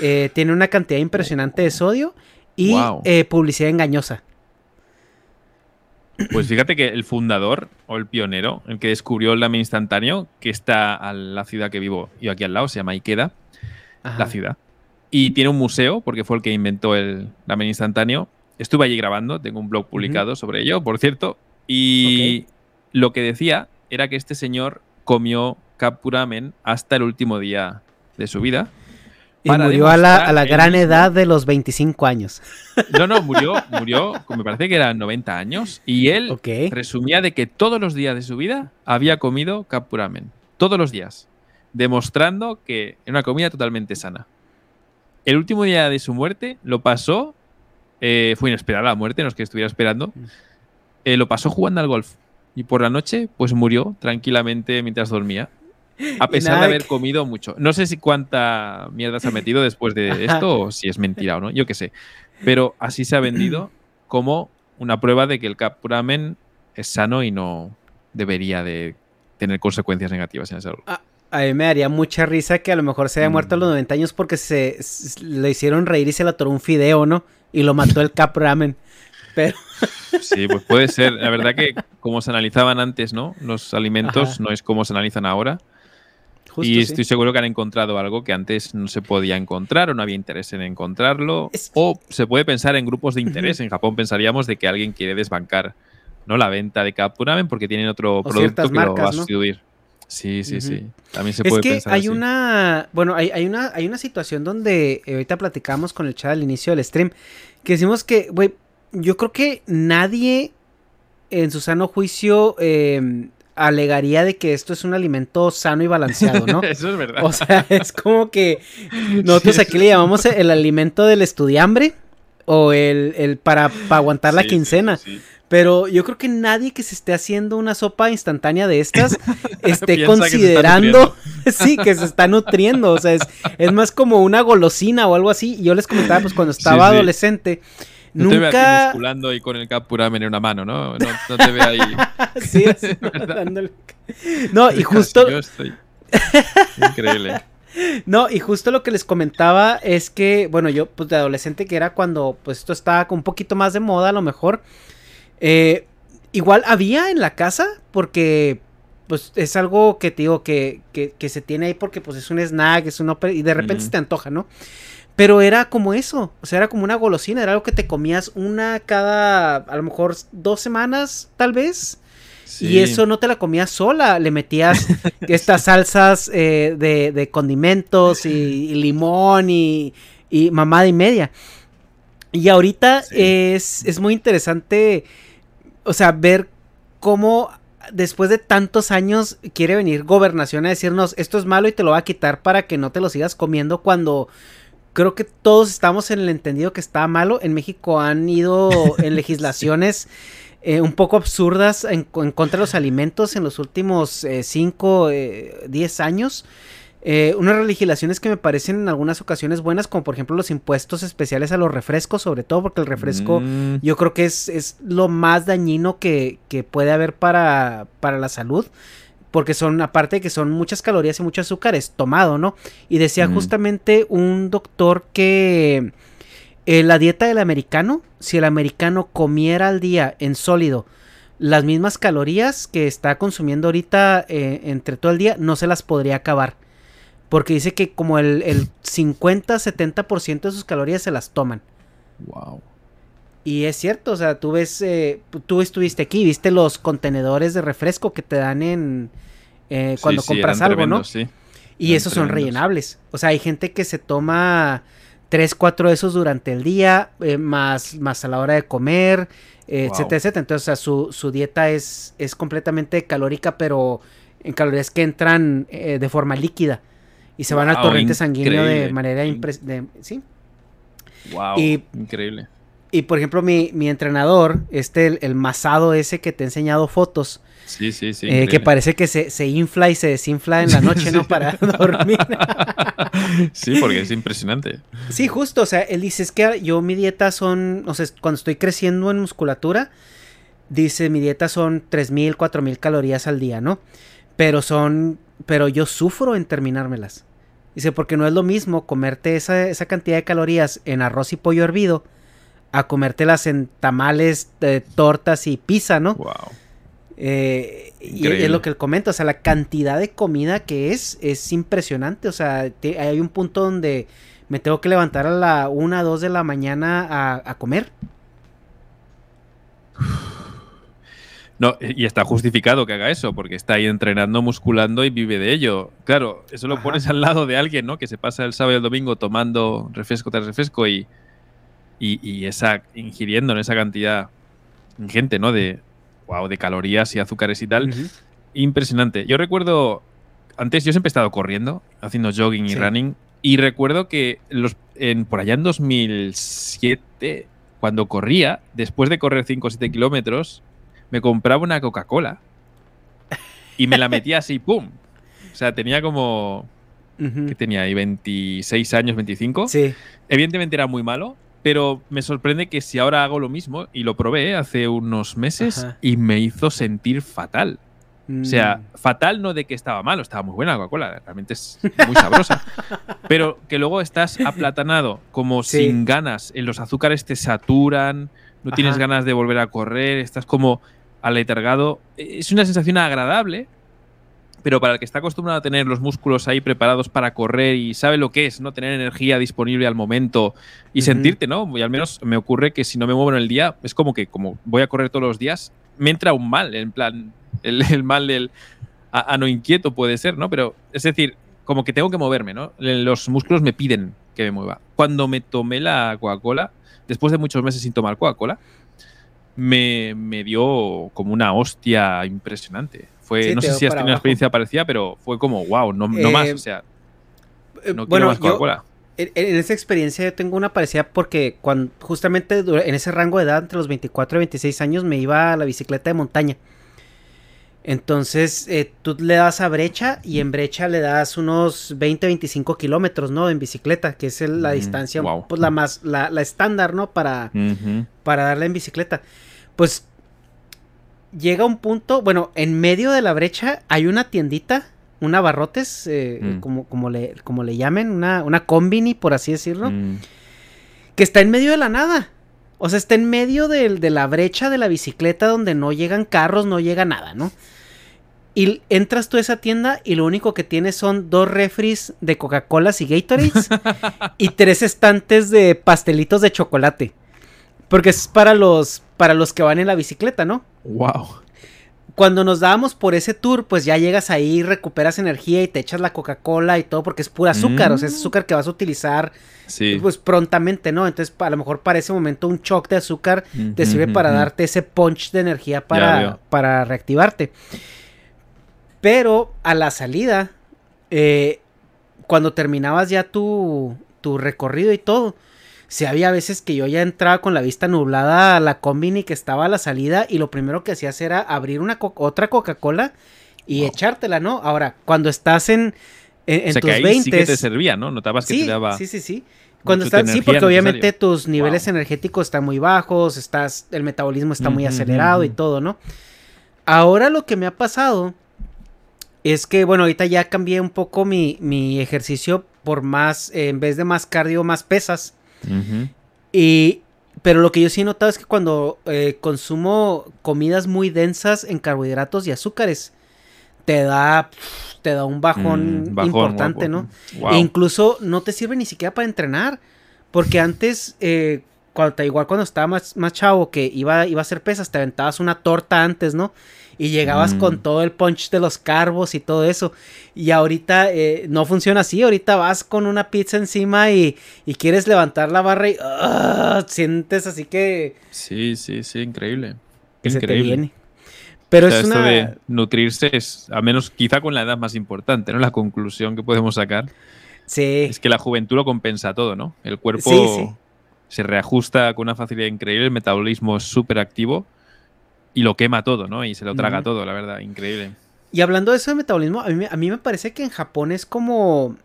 eh, tiene una cantidad impresionante de sodio y eh, publicidad engañosa. Pues fíjate que el fundador o el pionero, el que descubrió el lamen instantáneo, que está a la ciudad que vivo yo aquí al lado, se llama Ikeda, Ajá. la ciudad. Y tiene un museo, porque fue el que inventó el lamen instantáneo. Estuve allí grabando, tengo un blog publicado sobre ello, por cierto. Y lo que decía era que este señor comió Kapuramen hasta el último día de su vida. Y murió a la, a la gran edad de los 25 años. No, no, murió, murió, me parece que eran 90 años. Y él Ok. presumía de que todos los días de su vida había comido Kapuramen. Todos los días. Demostrando que era una comida totalmente sana. El último día de su muerte lo pasó. eh, fue inesperada la muerte, no es que estuviera esperando. eh, lo pasó jugando al golf. Y por la noche, pues murió tranquilamente mientras dormía. A pesar de haber comido mucho. No sé si cuánta mierda se ha metido después de esto o si es mentira o no, yo qué sé. Pero así se ha vendido como una prueba de que el Kapuramen es sano y no debería de tener consecuencias negativas en la salud. A mí me daría mucha risa que a lo mejor se haya muerto a los Mm. 90 años porque se, le hicieron reír y se le atoró un fideo, ¿no? Y lo mató el Cap Ramen. Pero, Sí, pues puede ser. La verdad que como se analizaban antes, ¿no? Los alimentos Ajá. no es como se analizan ahora. justo, y sí. estoy seguro que han encontrado algo que antes no se podía encontrar o no había interés en encontrarlo. Es- O se puede pensar en grupos de interés. En Japón pensaríamos de que alguien quiere desbancar ¿no? la venta de Kapuramen porque tienen otro producto que lo va a ¿no? sustituir. Sí, sí, sí. También se es puede que pensar hay así. una, bueno, hay, hay una, hay una situación donde eh, ahorita platicamos con el chat al inicio del stream, que decimos que, güey, yo creo que nadie en su sano juicio eh, alegaría de que esto es un alimento sano y balanceado, ¿no? Eso es verdad. O sea, es como que nosotros Sí, aquí le llamamos el alimento del estudiambre o el, el para, para aguantar la Sí, quincena. sí. Pero yo creo que nadie que se esté haciendo una sopa instantánea de estas esté Piensa que considerando, sí, que se está nutriendo. O sea, es, es más como una golosina o algo así. Y Yo les comentaba, pues cuando estaba adolescente, No te ve a ti nunca. musculando y con el Kapuramen en una mano, ¿no? No, no te ve ahí. Sí, así, ¿no? ¿Verdad? Dándole- No, y justo, Yo estoy... Increíble. No, y justo lo que les comentaba es que, bueno, yo pues de adolescente que era cuando pues esto estaba con un poquito más de moda a lo mejor. eh, igual había en la casa porque pues es algo que te digo que, que, que se tiene ahí porque pues es un snack, es un y de repente se te antoja, ¿no? Pero era como eso, o sea, era como una golosina, era algo que te comías una cada, a lo mejor dos semanas, tal vez. Y eso no te la comías sola, le metías estas salsas eh, de, de condimentos y, y limón y, y mamada y media. Y ahorita Sí. es, es muy interesante, o sea, ver cómo después de tantos años quiere venir gobernación a decirnos esto es malo y te lo va a quitar para que no te lo sigas comiendo cuando creo que todos estamos en el entendido que está malo. En México han ido en legislaciones eh, un poco absurdas en, en contra de los alimentos en los últimos 5, 10 años. Eh, unas legislaciones que me parecen en algunas ocasiones buenas, como por ejemplo los impuestos especiales a los refrescos, sobre todo porque el refresco Mm, yo creo que es, es lo más dañino que, que puede haber para, para la salud. Porque son, aparte de que son muchas calorías y mucho azúcar, es tomado, ¿no? Y decía Mm. justamente un doctor que eh, la dieta del americano, si el americano comiera al día en sólido las mismas calorías que está consumiendo ahorita eh, entre todo el día, no se las podría acabar. Porque dice que como el, el 50-70% de sus calorías se las toman. Wow. Y es cierto, o sea, tú ves, eh, tú estuviste aquí, viste los contenedores de refresco que te dan en eh, cuando compras algo, ¿no? Y esos son rellenables. O sea, hay gente que se toma 3, 4 de esos durante el día, eh, más, más a la hora de comer, etcétera, etcétera. Entonces, o sea, su, su, dieta es, es completamente calórica, pero en calorías que entran de forma líquida y se van al torrente sanguíneo de manera impresionante. ¿Sí? Wow, increíble. Y por ejemplo, mi, mi entrenador, este, el, masado ese que te he enseñado fotos. Sí, sí, sí. Eh, que parece que se, se, infla y se desinfla en la noche, ¿no? Para dormir. sí, porque es impresionante. Sí, justo. O sea, él dice, es que yo mi dieta son, o sea, cuando estoy creciendo en musculatura, dice, mi dieta son 3.000, 4.000 calorías al día, ¿no? Pero son, pero yo sufro en terminármelas. Dice, porque no es lo mismo comerte esa, esa cantidad de calorías en arroz y pollo hervido a comértelas en tamales, tortas y pizza, ¿no? Wow. Eh, y es lo que él comenta, o sea, la cantidad de comida que es es impresionante, o sea, hay un punto donde me tengo que levantar a la 1, 2 de la mañana a, comer. No, y está justificado que haga eso, porque está ahí entrenando, musculando y vive de ello. Claro, eso lo pones al lado de alguien, ¿no? Que se pasa el sábado y el domingo tomando refresco tras refresco y, y, esa ingiriendo en esa cantidad ingente, ¿no? De, wow, de calorías y azúcares y tal. Impresionante. Yo recuerdo, antes yo siempre he estado corriendo, haciendo jogging y running, y recuerdo que los, en, por allá en 2007, cuando corría, después de correr 5 o 7 kilómetros, me compraba una Coca-Cola y me la metía así, ¡pum! O sea, tenía como... que tenía ahí? ¿26 años, 25? Sí. Evidentemente era muy malo, pero me sorprende que si ahora hago lo mismo, y lo probé hace unos meses, y me hizo sentir fatal. O sea, mm. fatal no de que estaba malo, estaba muy buena la Coca-Cola, realmente es muy sabrosa. pero que luego estás aplatanado, como sin ganas, en los azúcares te saturan, no tienes ganas de volver a correr, estás como aletargado. Es una sensación agradable, pero para el que está acostumbrado a tener los músculos ahí preparados para correr y sabe lo que es, ¿no? Tener energía disponible al momento y sentirte, ¿no? Y al menos me ocurre que si no me muevo en el día, es como que como voy a correr todos los días, me entra un mal, en plan, el, mal del a, no inquieto puede ser, ¿no? Pero es decir, como que tengo que moverme, ¿no? Los músculos me piden que me mueva. Cuando me tomé la Coca-Cola, después de muchos meses sin tomar Coca-Cola, me, me dio como una hostia impresionante no sé si has tenido una experiencia parecida, pero fue como, wow, no, más, o sea, eh, no bueno, más Coca-Cola. En, esa experiencia yo tengo una parecida porque cuando justamente en ese rango de edad, entre los 24 y 26 años, me iba a la bicicleta de montaña. Entonces, eh, tú le das a brecha y en brecha le das unos 20-25 kilómetros, ¿no? En bicicleta, que es la distancia, pues la más, la, estándar, ¿no? Para, para darle en bicicleta. Pues llega un punto, bueno, en medio de la brecha hay una tiendita, una barrotes, eh, mm. como, como, le, como le llamen, una, una combini, por así decirlo, mm. que está en medio de la nada. O sea, está en medio de, de, la brecha de la bicicleta donde no llegan carros, no llega nada, ¿no? Y entras tú a esa tienda y lo único que tienes son dos refries de Coca-Cola y Gatorades y tres estantes de pastelitos de chocolate. Porque es para los, para los que van en la bicicleta, ¿no? Wow. Cuando nos dábamos por ese tour, pues ya llegas ahí, recuperas energía y te echas la Coca-Cola y todo porque es pura azúcar, o sea, es mm. azúcar que vas a utilizar pues prontamente, ¿no? Entonces, a lo mejor para ese momento un shock de azúcar te sirve para darte ese punch de energía para, para reactivarte. Pero a la salida, eh, cuando terminabas ya tu, tu recorrido y todo, si había veces que yo ya entraba con la vista nublada a la combini que estaba a la salida y lo primero que hacías era abrir una otra Coca-Cola y echártela, ¿no? Ahora, cuando estás en, en, tus que sí que te servía, ¿no? Notabas que te daba. Sí, sí, sí. Cuando estás, sí, porque obviamente tus niveles energéticos están muy bajos, estás, el metabolismo está muy acelerado y todo, ¿no? Ahora lo que me ha pasado es que, bueno, ahorita ya cambié un poco mi, mi ejercicio por más, en vez de más cardio, más pesas. Y, pero lo que yo sí he notado es que cuando eh, consumo comidas muy densas en carbohidratos y azúcares, te da, te da un bajón, Mm, importante, guapo. ¿no? E incluso no te sirve ni siquiera para entrenar. Porque antes, eh, cuando, igual cuando estaba más, más chavo, que iba, iba a hacer pesas, te aventabas una torta antes, ¿no? Y llegabas Mm. con todo el punch de los carbos y todo eso. Y ahorita eh, no funciona así. Ahorita vas con una pizza encima y, y quieres levantar la barra y ¡ah! sientes así que, Sí, sí, sí, increíble. que se te increíble. viene. Pero O sea, es esto una... de nutrirse es, a menos quizá con la edad más importante, ¿no? La conclusión que podemos sacar Sí. es que la juventud lo compensa todo, ¿no? El cuerpo Sí, sí. se reajusta con una facilidad increíble, el metabolismo es súper activo y lo quema todo, ¿no? Y se lo traga todo, la verdad, increíble. Y hablando de eso de metabolismo, a mí, me- a mí me parece que en Japón es como...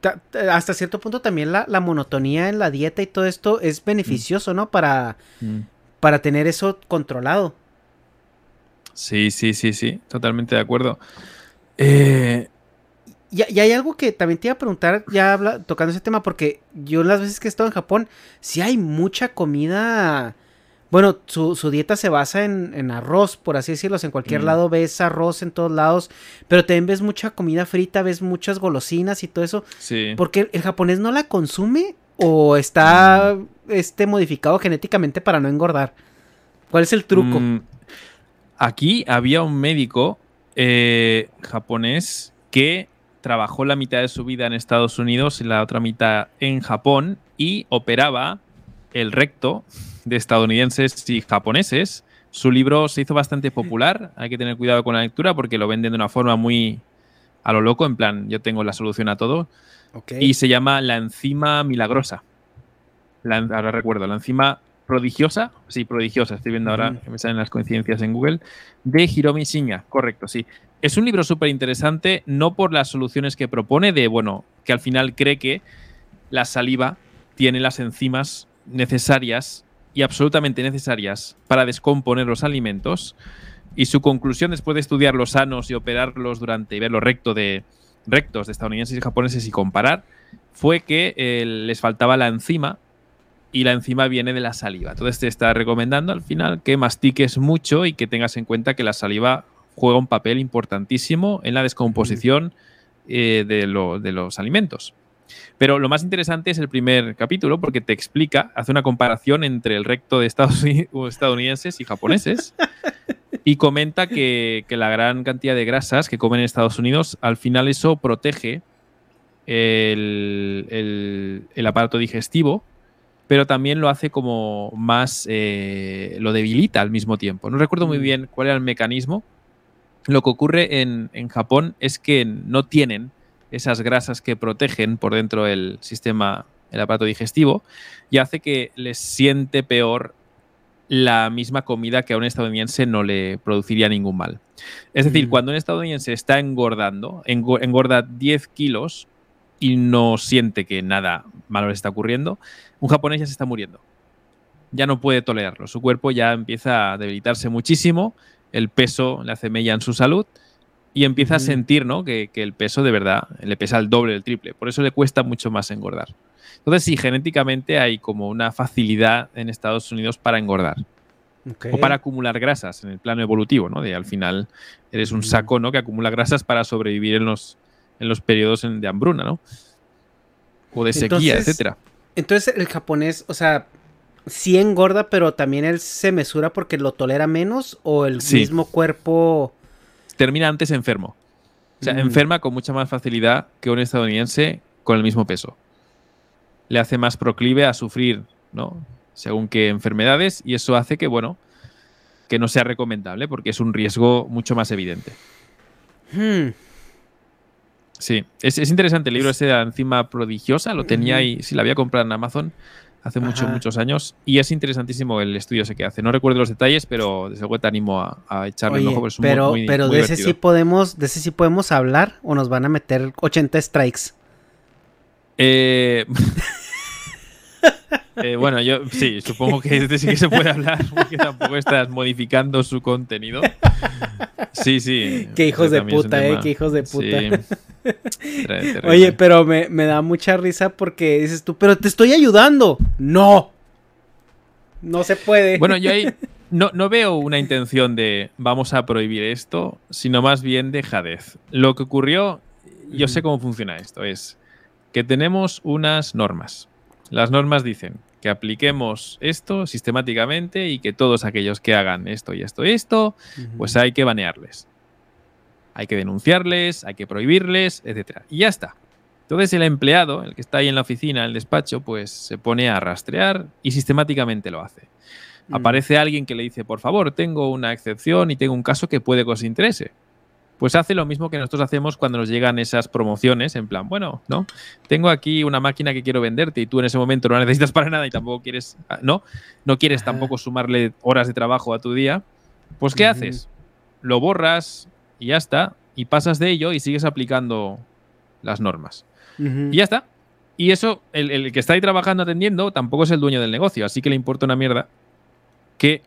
ta- ta- Hasta cierto punto también la, la monotonía en la dieta y todo esto es beneficioso, ¿no? Para, para tener eso controlado. Sí, sí, sí, sí, totalmente de acuerdo. Eh, Y, y hay algo que también te iba a preguntar, ya habla, tocando ese tema, porque yo las veces que he estado en Japón, sí hay mucha comida. Bueno, su, su dieta se basa en, en arroz, por así decirlo. En cualquier Mm. lado ves arroz en todos lados, pero también ves mucha comida frita, ves muchas golosinas y todo eso. sí. ¿Porque el japonés no la consume o está este, modificado genéticamente para no engordar? ¿Cuál es el truco? Mm, aquí había un médico eh, japonés que trabajó la mitad de su vida en Estados Unidos y la otra mitad en Japón y operaba el recto de estadounidenses y japoneses. Su libro se hizo bastante popular, hay que tener cuidado con la lectura porque lo venden de una forma muy a lo loco, en plan, yo tengo la solución a todo. Y se llama La enzima milagrosa. La, ahora recuerdo, la enzima prodigiosa. Sí, prodigiosa, estoy viendo ahora que me salen las coincidencias en Google. De Hiromi Shinya, correcto, sí. Es un libro súper interesante, no por las soluciones que propone, de, bueno, que al final cree que la saliva tiene las enzimas necesarias y absolutamente necesarias para descomponer los alimentos. Y su conclusión, después de estudiar los sanos y operarlos durante y ver lo recto de, rectos de estadounidenses y japoneses y comparar, fue que eh, les faltaba la enzima y la enzima viene de la saliva. Entonces te está recomendando al final que mastiques mucho y que tengas en cuenta que la saliva juega un papel importantísimo en la descomposición eh, de, de los alimentos. Pero lo más interesante es el primer capítulo porque te explica, hace una comparación entre el recto de Estados Uni- o estadounidenses y japoneses y comenta que, que la gran cantidad de grasas que comen en Estados Unidos, al final eso protege el, el- el aparato digestivo, pero también lo hace como más, eh, lo debilita al mismo tiempo. No recuerdo muy Mm. bien cuál era el mecanismo. Lo que ocurre en, en Japón es que no tienen esas grasas que protegen por dentro del sistema, el aparato digestivo, y hace que les siente peor la misma comida que a un estadounidense no le produciría ningún mal. Es decir, Mm. cuando un estadounidense está engordando, engo- engorda 10 kilos y no siente que nada malo le está ocurriendo, un japonés ya se está muriendo. Ya no puede tolerarlo. Su cuerpo ya empieza a debilitarse muchísimo, el peso le hace mella en su salud y empieza a sentir ¿no? que, que el peso de verdad le pesa el doble, el triple. Por eso le cuesta mucho más engordar. Entonces, sí, genéticamente hay como una facilidad en Estados Unidos para engordar o para acumular grasas en el plano evolutivo, ¿no? De al final eres un saco, ¿no? Que acumula grasas para sobrevivir en los, en los periodos de hambruna, ¿no? O de sequía, Entonces, etcétera. Entonces el japonés, o sea, sí engorda, pero también él se mesura porque lo tolera menos o el Sí. mismo cuerpo. Termina antes enfermo. O sea, Mm. enferma con mucha más facilidad que un estadounidense con el mismo peso. Le hace más proclive a sufrir, ¿no? Según qué enfermedades, y eso hace que, bueno, que no sea recomendable porque es un riesgo mucho más evidente. Hmm, Sí, es, es interesante el libro ese de la enzima prodigiosa, lo tenía y sí, lo había comprado en Amazon hace muchos, muchos años y es interesantísimo el estudio ese que hace. No recuerdo los detalles, pero desde luego te animo a, a echarle un Oye, ojo es pero, muy, pero muy de ese sí podemos, de ese sí podemos hablar o nos van a meter 80 strikes. Eh, eh, bueno, yo sí, supongo que este sí que se puede hablar porque tampoco estás modificando su contenido. Sí, sí. Qué hijos de puta, eh, qué hijos de puta. Sí. Oye, pero me, me da mucha risa porque dices tú, pero te estoy ayudando. No. No se puede. Bueno, yo ahí, no, no veo una intención de vamos a prohibir esto, sino más bien de jadez. Lo que ocurrió, yo sé cómo funciona esto, es que tenemos unas normas. Las normas dicen que apliquemos esto sistemáticamente y que todos aquellos que hagan esto y esto y esto, pues hay que banearles. Hay que denunciarles, hay que prohibirles, etc. Y ya está. Entonces el empleado, el que está ahí en la oficina, en el despacho, pues se pone a rastrear y sistemáticamente lo hace. Mm. Aparece alguien que le dice, por favor, tengo una excepción y tengo un caso que puede que os interese. Pues hace lo mismo que nosotros hacemos cuando nos llegan esas promociones, en plan, bueno, ¿no? Tengo aquí una máquina que quiero venderte y tú en ese momento no la necesitas para nada y tampoco quieres, ah, ¿no? No quieres tampoco sumarle horas de trabajo a tu día. Pues ¿qué haces? Lo borras y ya está, y pasas de ello y sigues aplicando las normas. Y ya está. Y eso, el, que está ahí trabajando atendiendo, tampoco es el dueño del negocio, así que le importa una mierda que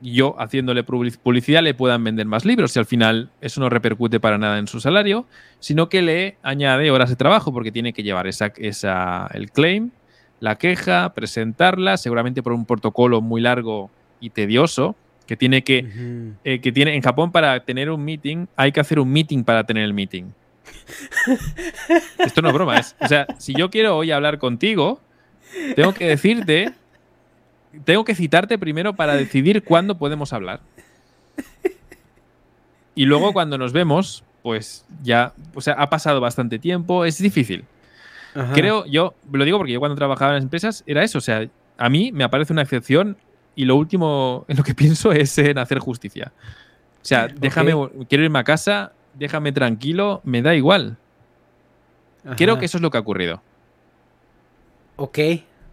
yo, haciéndole publicidad, le puedan vender más libros. Y al final eso no repercute para nada en su salario, sino que le añade horas de trabajo porque tiene que llevar esa, esa, el claim, la queja, presentarla, seguramente por un protocolo muy largo y tedioso, que tiene que, eh, que tiene en Japón para tener un meeting, hay que hacer un meeting para tener el meeting. Esto no es broma, es. O sea, si yo quiero hoy hablar contigo, tengo que decirte. Tengo que citarte primero para decidir cuándo podemos hablar. Y luego cuando nos vemos, pues ya. O sea, ha pasado bastante tiempo, es difícil. Creo, yo lo digo porque yo cuando trabajaba en las empresas era eso. O sea, a mí me aparece una excepción y lo último en lo que pienso es en hacer justicia. O sea, déjame, quiero irme a casa, déjame tranquilo, me da igual. Creo que eso es lo que ha ocurrido. Ok,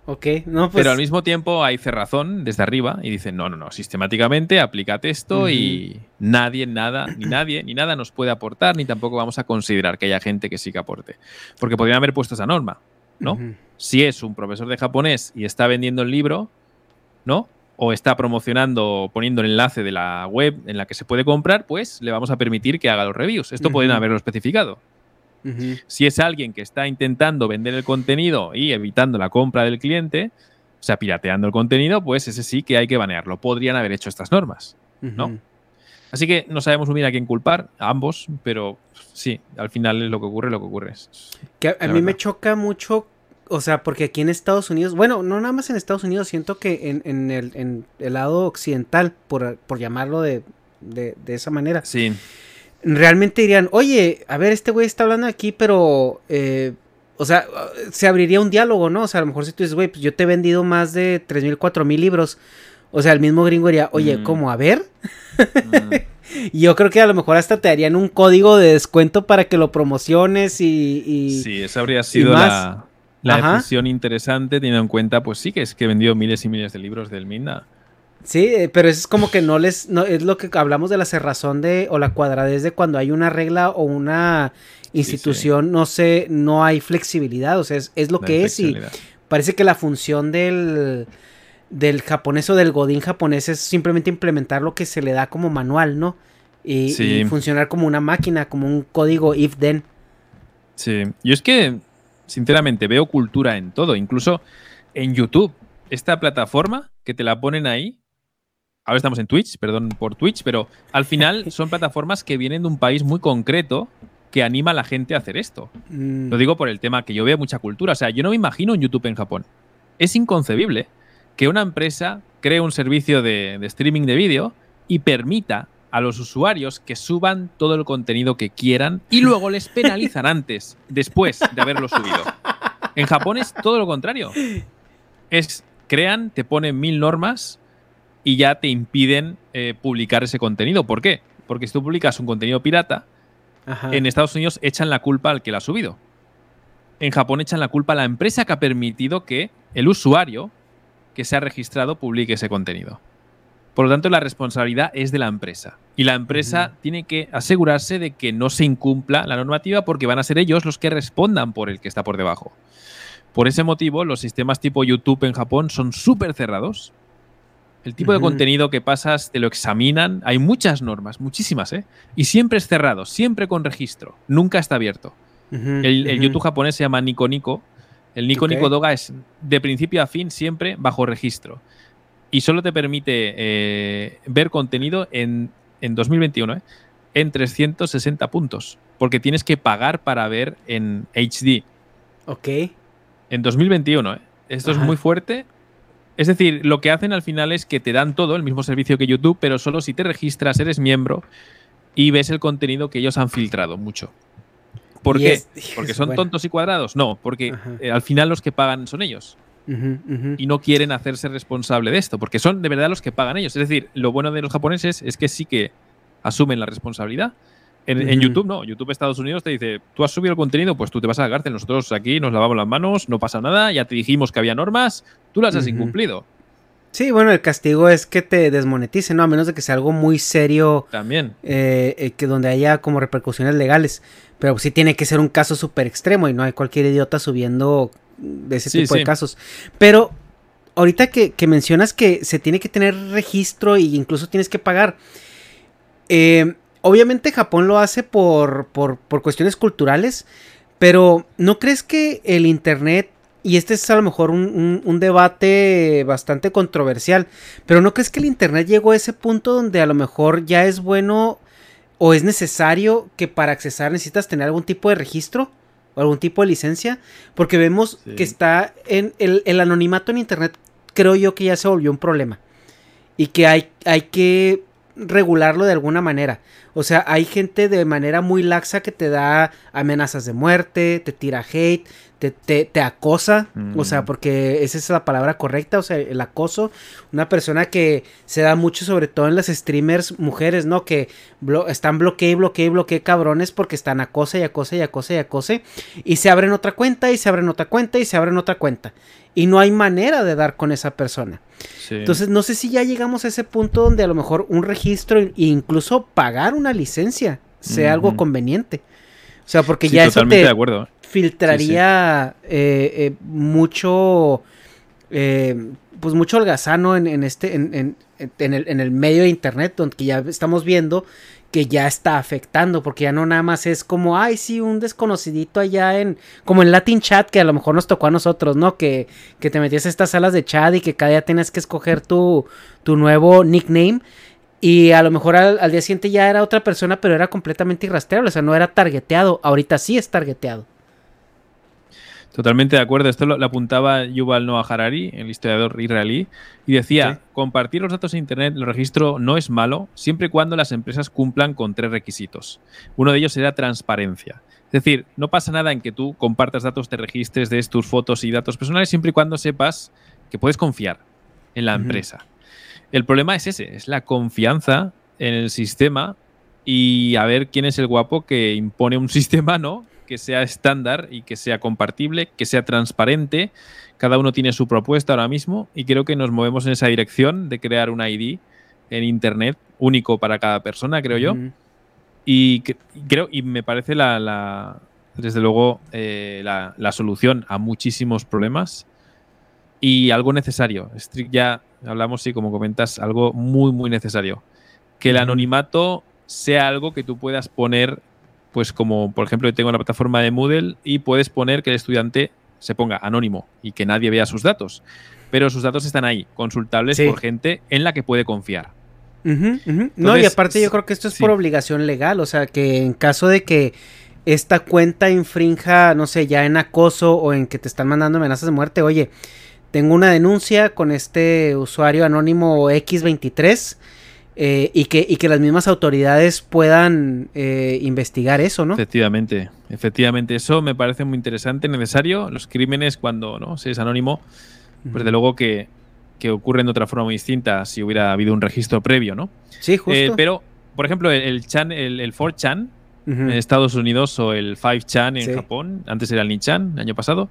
ok. No, pues... Pero al mismo tiempo hay cerrazón desde arriba y dicen, no, no, no, sistemáticamente aplícate esto y nadie, nada, ni nadie, ni nada nos puede aportar, ni tampoco vamos a considerar que haya gente que sí que aporte. Porque podrían haber puesto esa norma, ¿no? Si es un profesor de japonés y está vendiendo el libro, ¿no? o está promocionando, poniendo el enlace de la web en la que se puede comprar, pues le vamos a permitir que haga los reviews. Esto pueden haberlo especificado. Si es alguien que está intentando vender el contenido y evitando la compra del cliente, o sea, pirateando el contenido, pues ese sí que hay que banearlo. Podrían haber hecho estas normas, ¿no? Así que no sabemos muy bien a quién culpar, a ambos, pero sí, al final es lo que ocurre, lo que ocurre. que a, mí me choca mucho o sea, porque aquí en Estados Unidos, bueno, no nada más en Estados Unidos, siento que en, el, lado occidental, por, llamarlo de, esa manera. Sí. Realmente dirían, oye, a ver, este güey está hablando aquí, pero, eh, o sea, se abriría un diálogo, ¿no? O sea, a lo mejor si tú dices, güey, pues yo te he vendido más de 3.000, 4.000 libros. O sea, el mismo gringo diría, oye, mm. ¿cómo? A ver. Mm. y yo creo que a lo mejor hasta te harían un código de descuento para que lo promociones y... sí, esa habría sido la la decisión interesante, teniendo en cuenta, pues sí, que es que he vendido miles y miles de libros del Minda. Sí, eh, pero es como que no les, no, es lo que hablamos de la cerrazón de, o la cuadradez de cuando hay una regla o una institución, no sé, no hay flexibilidad, o sea, es, lo que es y parece que la función del, del japonés o del godín japonés es simplemente implementar lo que se le da como manual, ¿no? Y, y funcionar como una máquina, como un código if-then. Sí, yo es que sinceramente, veo cultura en todo, incluso en YouTube. Esta plataforma que te la ponen ahí, ahora estamos en Twitch, perdón por Twitch, pero al final son plataformas que vienen de un país muy concreto que anima a la gente a hacer esto. Mm. Lo digo por el tema que yo veo mucha cultura. O sea, yo no me imagino un YouTube en Japón. Es inconcebible que una empresa cree un servicio de, de streaming de vídeo y permita a los usuarios que suban todo el contenido que quieran y luego les penalizan antes, después de haberlo subido. En Japón es todo lo contrario. Es, crean, te ponen mil normas y ya te impiden eh, publicar ese contenido. ¿Por qué? Porque si tú publicas un contenido pirata, en Estados Unidos echan la culpa al que lo ha subido. En Japón echan la culpa a la empresa que ha permitido que el usuario que se ha registrado publique ese contenido. Por lo tanto, la responsabilidad es de la empresa. Y la empresa tiene que asegurarse de que no se incumpla la normativa porque van a ser ellos los que respondan por el que está por debajo. Por ese motivo, los sistemas tipo YouTube en Japón son súper cerrados. El tipo de contenido que pasas te lo examinan. Hay muchas normas, muchísimas, ¿eh? Y siempre es cerrado, siempre con registro. Nunca está abierto. el, YouTube japonés se llama Nico Nico. El Nico Nico Doga es de principio a fin siempre bajo registro. y solo te permite eh, ver contenido en, en 2021, ¿eh? en 360 puntos, porque tienes que pagar para ver en HD. Ok. En 2021, ¿eh? Esto es muy fuerte. Es decir, lo que hacen al final es que te dan todo, el mismo servicio que YouTube, pero solo si te registras, eres miembro y ves el contenido que ellos han filtrado mucho. ¿Por qué? ¿Porque son tontos y cuadrados? No, porque eh, al final los que pagan son ellos. Y no quieren hacerse responsable de esto, porque son de verdad los que pagan ellos. Es decir, lo bueno de los japoneses es que sí que asumen la responsabilidad. En, YouTube no, YouTube Estados Unidos te dice, tú has subido el contenido, pues tú te vas a la cárcel, nosotros aquí nos lavamos las manos, no pasa nada, ya te dijimos que había normas, tú las has incumplido. Sí, bueno, el castigo es que te desmoneticen, ¿no? A menos de que sea algo muy serio. También. Eh, eh, que donde haya como repercusiones legales. Pero sí tiene que ser un caso súper extremo y no hay cualquier idiota subiendo de ese tipo de casos. Pero ahorita que, mencionas que se tiene que tener registro e incluso tienes que pagar. Eh, obviamente Japón lo hace por, por, cuestiones culturales, pero ¿no crees que el Internet, y este es a lo mejor un, debate bastante controversial, pero ¿no crees que el Internet llegó a ese punto donde a lo mejor ya es bueno o es necesario que para accesar necesitas tener algún tipo de registro? o algún tipo de licencia, porque vemos que está en el, anonimato en Internet, creo yo que ya se volvió un problema y que hay, hay que regularlo de alguna manera. O sea, hay gente de manera muy laxa que te da amenazas de muerte, te tira hate, te, te, acosa. O sea, mm. porque esa es la palabra correcta. O sea, el acoso. Una persona que se da mucho, sobre todo en las streamers mujeres, ¿no? Que están bloquee y bloquee cabrones porque están acosa y acosa y acosa y acosa. Y se abren otra cuenta y se abren otra cuenta y se abren otra cuenta. Y no hay manera de dar con esa persona. Entonces, no sé si ya llegamos a ese punto donde a lo mejor un registro e incluso pagar una licencia sea algo conveniente. O sea, porque ya eso te filtraría eh, eh, mucho, eh, pues mucho holgazano en, en este, en, en, el, en el medio de internet, donde ya estamos viendo que ya está afectando, porque ya no nada más es como, ay, sí, un desconocidito allá en, como en Latin Chat, que a lo mejor nos tocó a nosotros, ¿no? Que, que te metías a estas salas de chat y que cada día tienes que escoger tu, tu nuevo nickname. Y a lo mejor al, día siguiente ya era otra persona, pero era completamente irrastreable, o sea, no era targeteado. Ahorita sí es targeteado. Totalmente de acuerdo. Esto lo, apuntaba Yuval Noah Harari, el historiador israelí, y decía, compartir los datos en Internet, el registro no es malo, siempre y cuando las empresas cumplan con tres requisitos. Uno de ellos será transparencia. Es decir, no pasa nada en que tú compartas datos, te registres, de tus fotos y datos personales, siempre y cuando sepas que puedes confiar en la empresa. El problema es ese, es la confianza en el sistema y a ver quién es el guapo que impone un sistema, ¿no? Que sea estándar y que sea compartible, que sea transparente. Cada uno tiene su propuesta ahora mismo y creo que nos movemos en esa dirección de crear un ID en Internet único para cada persona, creo yo. Y creo, y me parece la, desde luego, eh, la, solución a muchísimos problemas y algo necesario. Ya hablamos, sí, como comentas, algo muy, muy necesario. Que el anonimato sea algo que tú puedas poner pues como por ejemplo yo tengo la plataforma de Moodle y puedes poner que el estudiante se ponga anónimo y que nadie vea sus datos. Pero sus datos están ahí, consultables por gente en la que puede confiar. no, y aparte yo creo que esto es por obligación legal, o sea, que en caso de que esta cuenta infrinja, no sé, ya en acoso o en que te están mandando amenazas de muerte, oye, tengo una denuncia con este usuario anónimo X23 eh, y, que, y que las mismas autoridades puedan eh, investigar eso, ¿no? Efectivamente, efectivamente, eso me parece muy interesante, necesario. Los crímenes, cuando no se es anónimo, pues de luego que, ocurren de otra forma muy distinta si hubiera habido un registro previo, ¿no? Sí, justo. Eh, pero, por ejemplo, el, chan, el, el 4chan en Estados Unidos o el 5chan en Japón, antes era el Nichan, año pasado,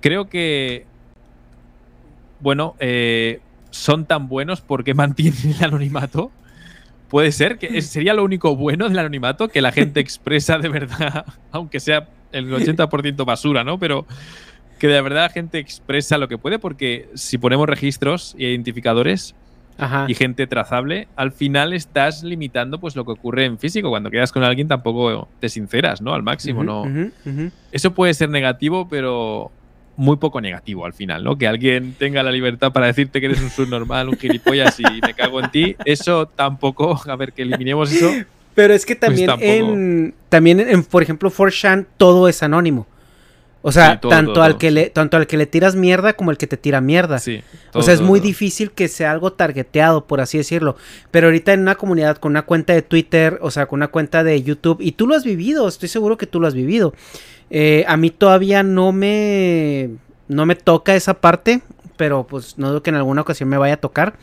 creo que, bueno, eh, son tan buenos porque mantienen el anonimato. Puede ser que sería lo único bueno del anonimato, que la gente expresa de verdad, aunque sea el 80% basura, ¿no? Pero que de verdad la gente expresa lo que puede, porque si ponemos registros e identificadores y gente trazable, al final estás limitando pues lo que ocurre en físico. Cuando quedas con alguien tampoco te sinceras, ¿no? Al máximo, ¿no? Eso puede ser negativo, pero muy poco negativo al final, ¿no? Que alguien tenga la libertad para decirte que eres un subnormal, un gilipollas y me cago en ti, eso tampoco, a ver, que eliminemos eso. Pero es que pues también en, también en, por ejemplo, 4chan todo es anónimo. O sea, tanto, al que le, tanto al que le tiras mierda como el que te tira mierda. Sí, o sea, es muy difícil que sea algo targeteado, por así decirlo. Pero ahorita en una comunidad con una cuenta de Twitter, o sea, con una cuenta de YouTube, y tú lo has vivido, estoy seguro que tú lo has vivido. Eh, a mí todavía no me, no me toca esa parte, pero pues no dudo que en alguna ocasión me vaya a tocar.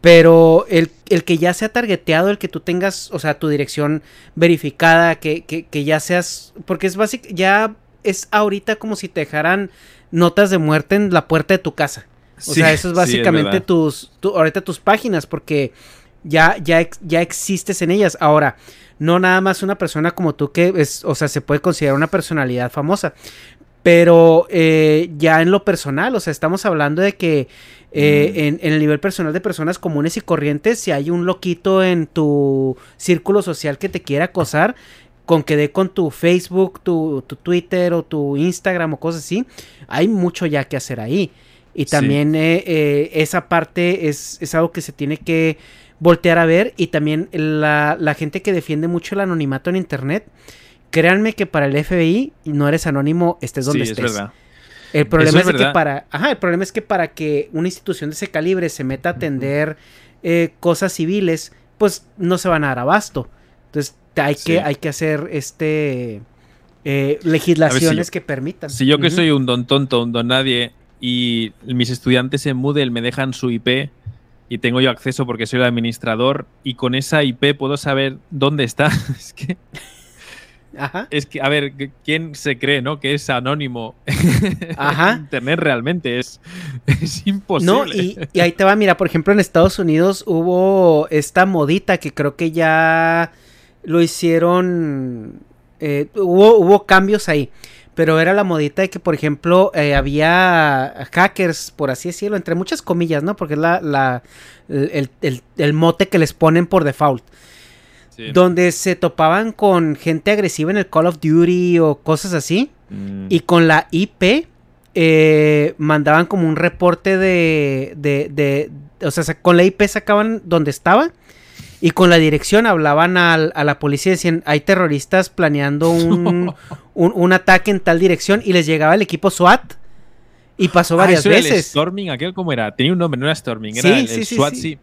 Pero el, que ya sea targeteado, el que tú tengas, o sea, tu dirección verificada, que, que, que ya seas, porque es básico, ya es ahorita como si te dejaran notas de muerte en la puerta de tu casa. O sea, eso es básicamente tus, ahorita tus páginas, porque ya, ya, ya existes en ellas. Ahora, no nada más una persona como tú que es, o sea, se puede considerar una personalidad famosa. Pero eh, ya en lo personal, o sea, estamos hablando de que eh, mm. en, en, el nivel personal de personas comunes y corrientes, si hay un loquito en tu círculo social que te quiera acosar, con que dé con tu Facebook, tu, Twitter o tu Instagram o cosas así, hay mucho ya que hacer ahí. Y también eh, esa parte es, es, algo que se tiene que voltear a ver. Y también la, la, gente que defiende mucho el anonimato en Internet, créanme que para el FBI no eres anónimo, estés donde estés. Es verdad. El problema es, que para, ajá, el problema es que para que una institución de ese calibre se meta a atender eh, cosas civiles, pues no se van a dar abasto. Entonces hay, que, hay que hacer este eh, legislaciones que permitan. Si yo que soy un don tonto, un don nadie, y mis estudiantes en Moodle me dejan su IP y tengo yo acceso porque soy el administrador y con esa IP puedo saber dónde está. es que... Ajá. Es que, a ver, ¿quién se cree, no? Que es anónimo. Ajá. Internet realmente es, es imposible. No, y, y, ahí te va, mira, por ejemplo, en Estados Unidos hubo esta modita que creo que ya lo hicieron, eh, hubo, hubo cambios ahí. Pero era la modita de que, por ejemplo, eh, había hackers, por así decirlo, entre muchas comillas, ¿no? Porque es la, la el, mote que les ponen por default. Donde se topaban con gente agresiva en el Call of Duty o cosas así. Mm. Y con la IP eh, mandaban como un reporte de, de, de, O sea, con la IP sacaban donde estaba y con la dirección hablaban a la policía y decían, hay terroristas planeando un, ataque en tal dirección y les llegaba el equipo SWAT. Y pasó ah, varias veces. Era Storming, aquel cómo era. Tenía un nombre, no era Storming, era el, SWAT, sí.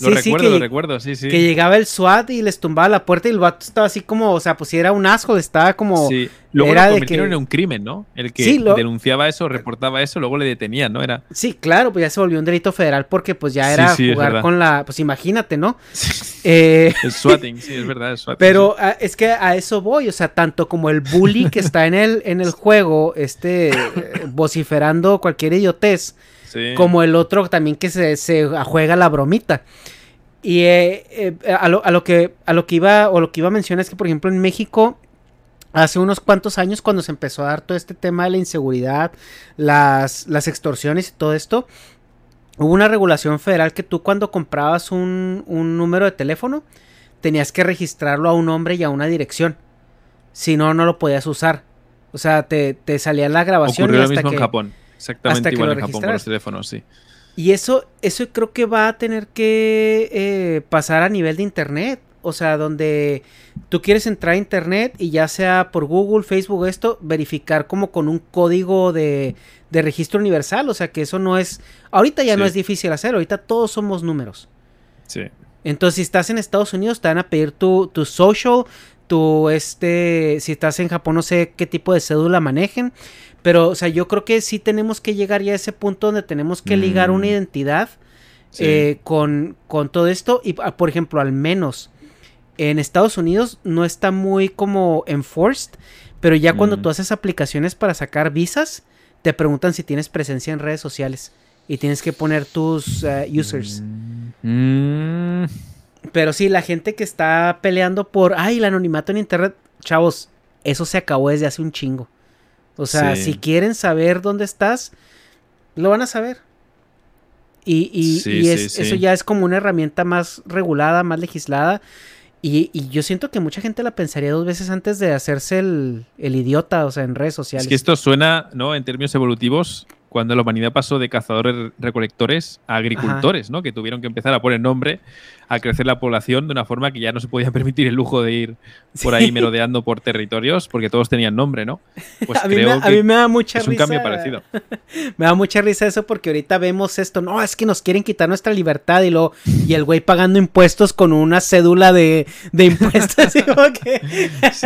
Lo recuerdo, lo recuerdo, sí, sí. Que llegaba el SWAT y les tumbaba la puerta y el vato estaba así como, o sea, pues si era un asco, estaba como. Sí. Luego era lo convirtieron en un crimen, ¿no? El que denunciaba eso, reportaba eso, luego le detenían, ¿no? Era. Sí, claro, pues ya se volvió un delito federal porque pues ya era jugar con la. Pues imagínate, ¿no? Eh... El swatting, sí, es verdad, el swatting. Pero es que a eso voy, o sea, tanto como el bully que está en el, en el juego, este, vociferando cualquier idiotez como el otro también que se, se juega la bromita. Y eh, eh, a, lo, a, lo, que a lo que iba o lo que iba a mencionar es que por ejemplo en México hace unos cuantos años cuando se empezó a dar todo este tema de la inseguridad, las, las extorsiones y todo esto, hubo una regulación federal que tú cuando comprabas un, un número de teléfono tenías que registrarlo a un nombre y a una dirección. Si no, no lo podías usar. O sea, te, te salía la grabación. Ocurrió lo mismo en Japón. Exactamente igual en Japón con los teléfonos, sí. Y eso, eso creo que va a tener que eh, pasar a nivel de internet. O sea, donde tú quieres entrar a internet y ya sea por Google, Facebook, esto, verificar como con un código de, de registro universal. O sea, que eso no es. Ahorita ya no es difícil hacer, ahorita todos somos números. Sí. Entonces, si estás en Estados Unidos, te van a pedir tu, tu social, tu este. Si estás en Japón, no sé qué tipo de cédula manejen. Pero, o sea, yo creo que sí tenemos que llegar ya a ese punto donde tenemos que ligar una mm. identidad eh, con, con todo esto. Y, ah, por ejemplo, al menos en Estados Unidos no está muy como enforced, pero ya cuando mm. tú haces aplicaciones para sacar visas, te preguntan si tienes presencia en redes sociales y tienes que poner tus eh, users. Mm. Pero sí, la gente que está peleando por, ay, el anonimato en Internet, chavos, eso se acabó desde hace un chingo. O sea, si quieren saber dónde estás, lo van a saber. Y, y, eso ya es como una herramienta más regulada, más legislada. Y, y, yo siento que mucha gente la pensaría dos veces antes de hacerse el, el idiota, o sea, en redes sociales. Es que esto suena, ¿no? En términos evolutivos, cuando la humanidad pasó de cazadores recolectores a agricultores, ¿no? Que tuvieron que empezar a poner nombre, a crecer la población de una forma que ya no se podía permitir el lujo de ir por ahí merodeando por territorios porque todos tenían nombre, ¿no? Pues a, creo mí me, a mí me da mucha es risa. un cambio parecido. me da mucha risa eso porque ahorita vemos esto, no, es que nos quieren quitar nuestra libertad y lo y el güey pagando impuestos con una cédula de, de impuestos. sí,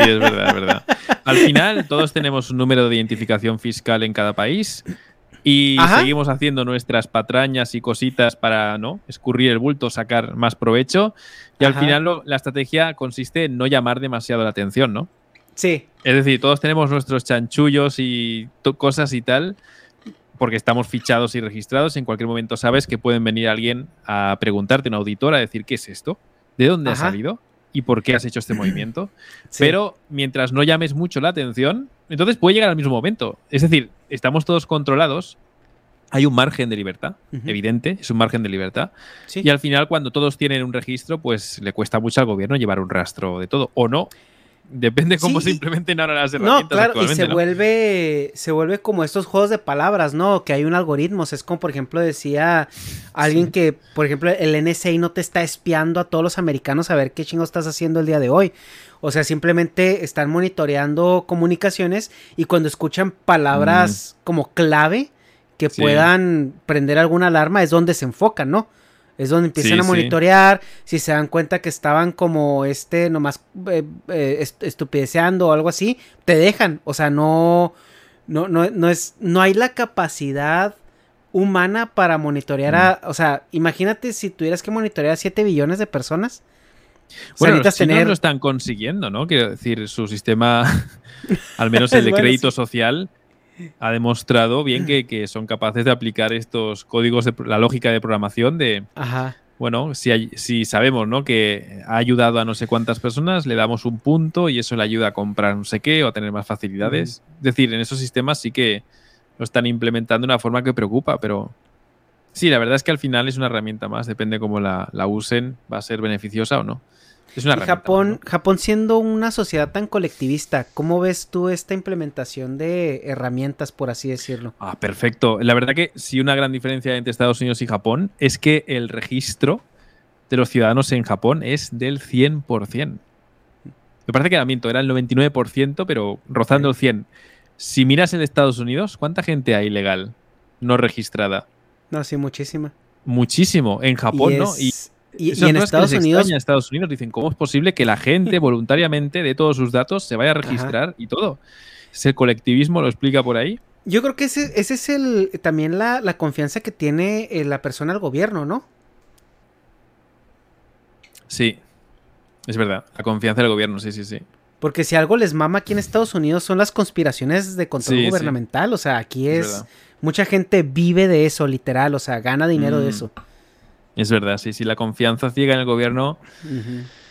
es verdad, es verdad. Al final todos tenemos un número de identificación fiscal en cada país y seguimos haciendo nuestras patrañas y cositas para no escurrir el bulto, sacar más provecho. Y al final la estrategia consiste en no llamar demasiado la atención, ¿no? Sí. Es decir, todos tenemos nuestros chanchullos y cosas y tal, porque estamos fichados y registrados. En cualquier momento sabes que pueden venir alguien a preguntarte, un auditor, a decir, ¿qué es esto? ¿De dónde ha salido? ¿Y por qué has hecho este movimiento? Pero mientras no llames mucho la atención, entonces puede llegar al mismo momento. Es decir, estamos todos controlados. Hay un margen de libertad, evidente, es un margen de libertad. Y al final, cuando todos tienen un registro, pues le cuesta mucho al gobierno llevar un rastro de todo. O no, Depende cómo se implementen ahora las herramientas. No, claro, y se vuelve, se vuelve como estos juegos de palabras, ¿no? Que hay un algoritmo. es como, por ejemplo, decía alguien que, por ejemplo, el NSA no te está espiando a todos los americanos a ver qué chingo estás haciendo el día de hoy. O sea, simplemente están monitoreando comunicaciones y cuando escuchan palabras como clave que puedan prender alguna alarma es donde se enfocan, ¿no? Es donde empiezan a monitorear. Si se dan cuenta que estaban como este, nomás eh, eh, estupideceando o algo así, te dejan. O sea, no, no, no, no es, no hay la capacidad humana para monitorear a, o sea, imagínate si tuvieras que monitorear a 7 billones de personas. Bueno, los tener... lo están consiguiendo, ¿no? Quiero decir, su sistema, al menos el de crédito social, ha demostrado bien que, son capaces de aplicar estos códigos de la lógica de programación de bueno, si, si sabemos ¿no? que ha ayudado a no sé cuántas personas, le damos un punto y eso le ayuda a comprar no sé qué o a tener más facilidades. Es decir, en esos sistemas sí que lo están implementando de una forma que preocupa, pero sí, la verdad es que al final es una herramienta más, depende cómo la, la usen, va a ser beneficiosa o no. Es una Japón, Japón siendo una sociedad tan colectivista, ¿cómo ves tú esta implementación de herramientas, por así decirlo? Ah, perfecto. La verdad que sí una gran diferencia entre Estados Unidos y Japón es que el registro de los ciudadanos en Japón es del 100%. Me parece que era miento, era el 99%, pero rozando el 100%. Si miras en Estados Unidos, ¿cuánta gente hay ilegal no registrada? No, sí, muchísima. Muchísimo. En Japón, ¿no? Y y, en Estados Unidos. En Estados Unidos dicen, ¿cómo es posible que la gente voluntariamente de todos sus datos se vaya a registrar y todo? ¿Ese colectivismo lo explica por ahí? Yo creo que ese, ese es el también la, confianza que tiene eh, la persona al gobierno, ¿no? Sí, es verdad, la confianza del gobierno, sí, sí, sí. Porque si algo les mama aquí en Estados Unidos son las conspiraciones de control gubernamental, o sea, aquí es... mucha gente vive de eso, literal, o sea, gana dinero de mm. eso. Es verdad, sí, sí, la confianza ciega en el gobierno.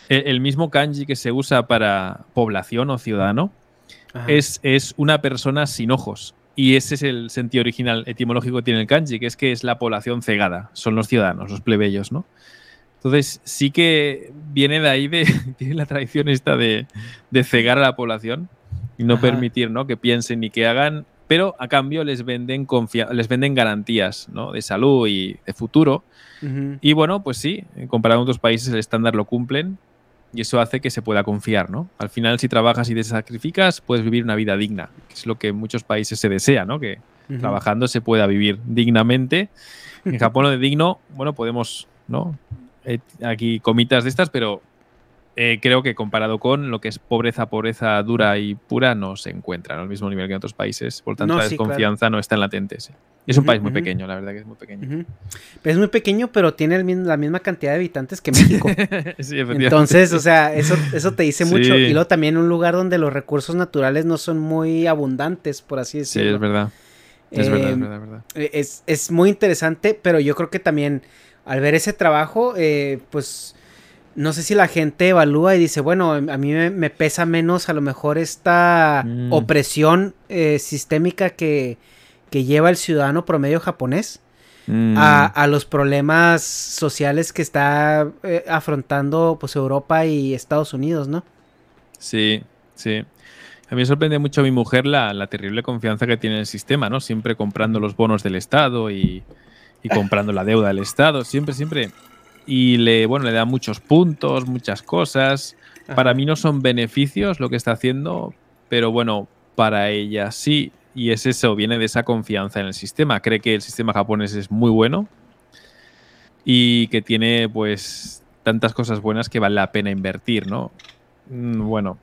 el, mismo kanji que se usa para población o ciudadano es, es, una persona sin ojos. Y ese es el sentido original etimológico que tiene el kanji, que es que es la población cegada, son los ciudadanos, los plebeyos, ¿no? Entonces, sí que viene de ahí, de, tiene la tradición esta de, de cegar a la población y no permitir ¿no? que piensen ni que hagan, pero a cambio les venden, les venden garantías ¿no? de salud y de futuro y bueno, pues sí, comparado con otros países el estándar lo cumplen y eso hace que se pueda confiar, ¿no? Al final, si trabajas y te sacrificas, puedes vivir una vida digna, que es lo que en muchos países se desea, ¿no? Que trabajando se pueda vivir dignamente. En Japón lo de digno, bueno, podemos, ¿no? Eh, aquí comitas de estas, pero eh, creo que comparado con lo que es pobreza, pobreza dura y pura, no se encuentra al mismo nivel que en otros países. Por tanto, la desconfianza no está en latente. Es un país muy pequeño, la verdad que es muy pequeño. Es muy pequeño, pero tiene la misma cantidad de habitantes que México. Entonces, o sea, eso, eso te dice mucho. Y luego también un lugar donde los recursos naturales no son muy abundantes, por así decirlo. Sí, es verdad. Es verdad, es verdad, es verdad. Es, es, muy interesante, pero yo creo que también al ver ese trabajo, eh, pues no sé si la gente evalúa y dice, bueno, a mí me, pesa menos a lo mejor esta mm. opresión eh, sistémica que, lleva el ciudadano promedio japonés. mm. a, los problemas sociales que está eh, afrontando pues Europa y Estados Unidos, ¿no? Sí, sí. A mí me sorprende mucho a mi mujer la, la, terrible confianza que tiene en el sistema, ¿no? Siempre comprando los bonos del Estado y, y comprando la deuda del Estado, siempre, siempre. Y le, bueno, le da muchos puntos, muchas cosas. Para mí no son beneficios lo que está haciendo, pero bueno, para ella sí. Y es eso, viene de esa confianza en el sistema. Cree que el sistema japonés es muy bueno y que tiene pues tantas cosas buenas que vale la pena invertir, ¿no? Mm, bueno,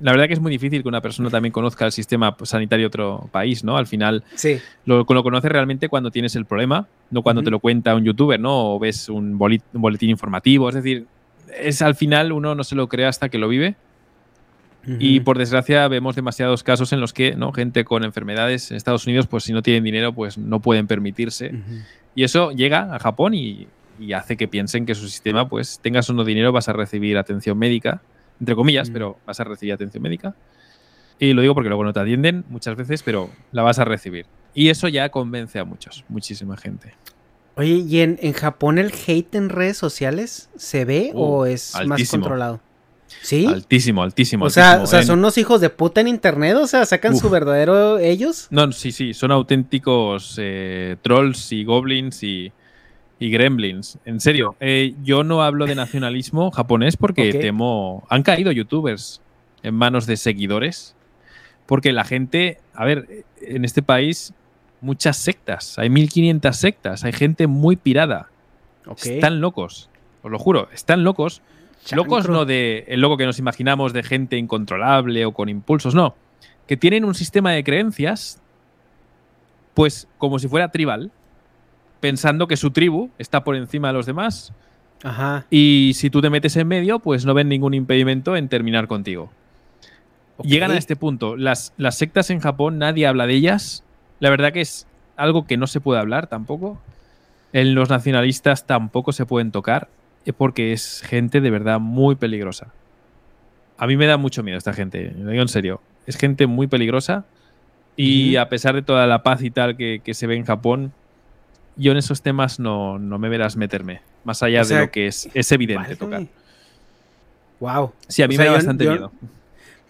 la verdad que es muy difícil que una persona también conozca el sistema sanitario de otro país, ¿no? Al final sí. lo, lo conoces realmente cuando tienes el problema, no cuando te lo cuenta un youtuber, ¿no? O ves un, boletín informativo. Es decir, es al final uno no se lo cree hasta que lo vive. Y por desgracia vemos demasiados casos en los que ¿no? gente con enfermedades en Estados Unidos, pues si no tienen dinero, pues no pueden permitirse. Y eso llega a Japón y, y, hace que piensen que su sistema, pues tengas o no dinero, vas a recibir atención médica entre comillas, mm. pero vas a recibir atención médica. Y lo digo porque luego no te atienden muchas veces, pero la vas a recibir. Y eso ya convence a muchos, muchísima gente. Oye, ¿y en, Japón el hate en redes sociales se ve o uh, es más controlado? ¿Sí? Altísimo, altísimo. O sea, o sea son unos hijos de puta en internet, o sea, sacan su verdadero ellos. No, sí, sí, son auténticos eh, trolls y goblins y, y Gremlins. En serio, eh, yo no hablo de nacionalismo japonés porque temo. Han caído youtubers en manos de seguidores. Porque la gente. A ver, en este país, muchas sectas. Hay 1500 sectas. Hay gente muy pirada. Están locos. Os lo juro, están locos. Locos no de el loco que nos imaginamos de gente incontrolable o con impulsos, no. Que tienen un sistema de creencias, pues como si fuera tribal pensando que su tribu está por encima de los demás. Ajá. Y si tú te metes en medio, pues no ven ningún impedimento en terminar contigo. Llegan a este punto. Las, las sectas en Japón, nadie habla de ellas. La verdad que es algo que no se puede hablar tampoco. En los nacionalistas tampoco se pueden tocar, eh, porque es gente de verdad muy peligrosa. A mí me da mucho miedo esta gente, lo digo en serio. Es gente muy peligrosa y a pesar de toda la paz y tal que, que se ve en Japón, yo en esos temas no, me verás meterme, más allá de lo que es, es evidente tocar. Wow. Sí, a mí me da bastante miedo.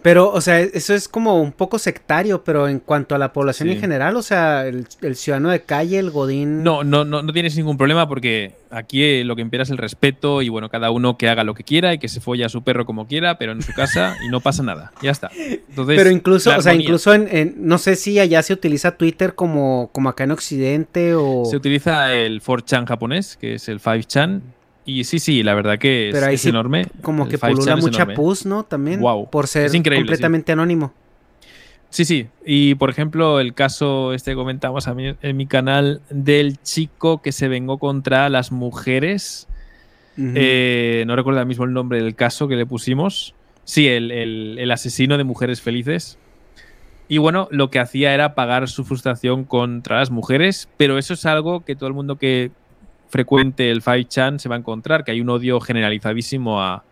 Pero, o sea, eso es como un poco sectario, pero en cuanto a la población en general, o sea, el, ciudadano de calle, el godín... No, no, no, no tienes ningún problema porque aquí eh, lo que impera es el respeto y, bueno, cada uno que haga lo que quiera y que se folle a su perro como quiera, pero en su casa y no pasa nada. Ya está. Entonces, pero incluso, o sea, incluso en, no sé si allá se utiliza Twitter como, como acá en Occidente o... Se utiliza el 4chan japonés, que es el 5chan, y sí, sí, la verdad que es, enorme. Como que pulula mucha pus, ¿no? También. Wow. Por ser completamente anónimo. Sí, sí. Y por ejemplo, el caso este que comentamos a mí, en mi canal del chico que se vengó contra las mujeres. Eh, no recuerdo ahora mismo el nombre del caso que le pusimos. Sí, el, el, asesino de mujeres felices. Y bueno, lo que hacía era pagar su frustración contra las mujeres, pero eso es algo que todo el mundo que frecuente el 5chan se va a encontrar que hay un odio generalizadísimo a,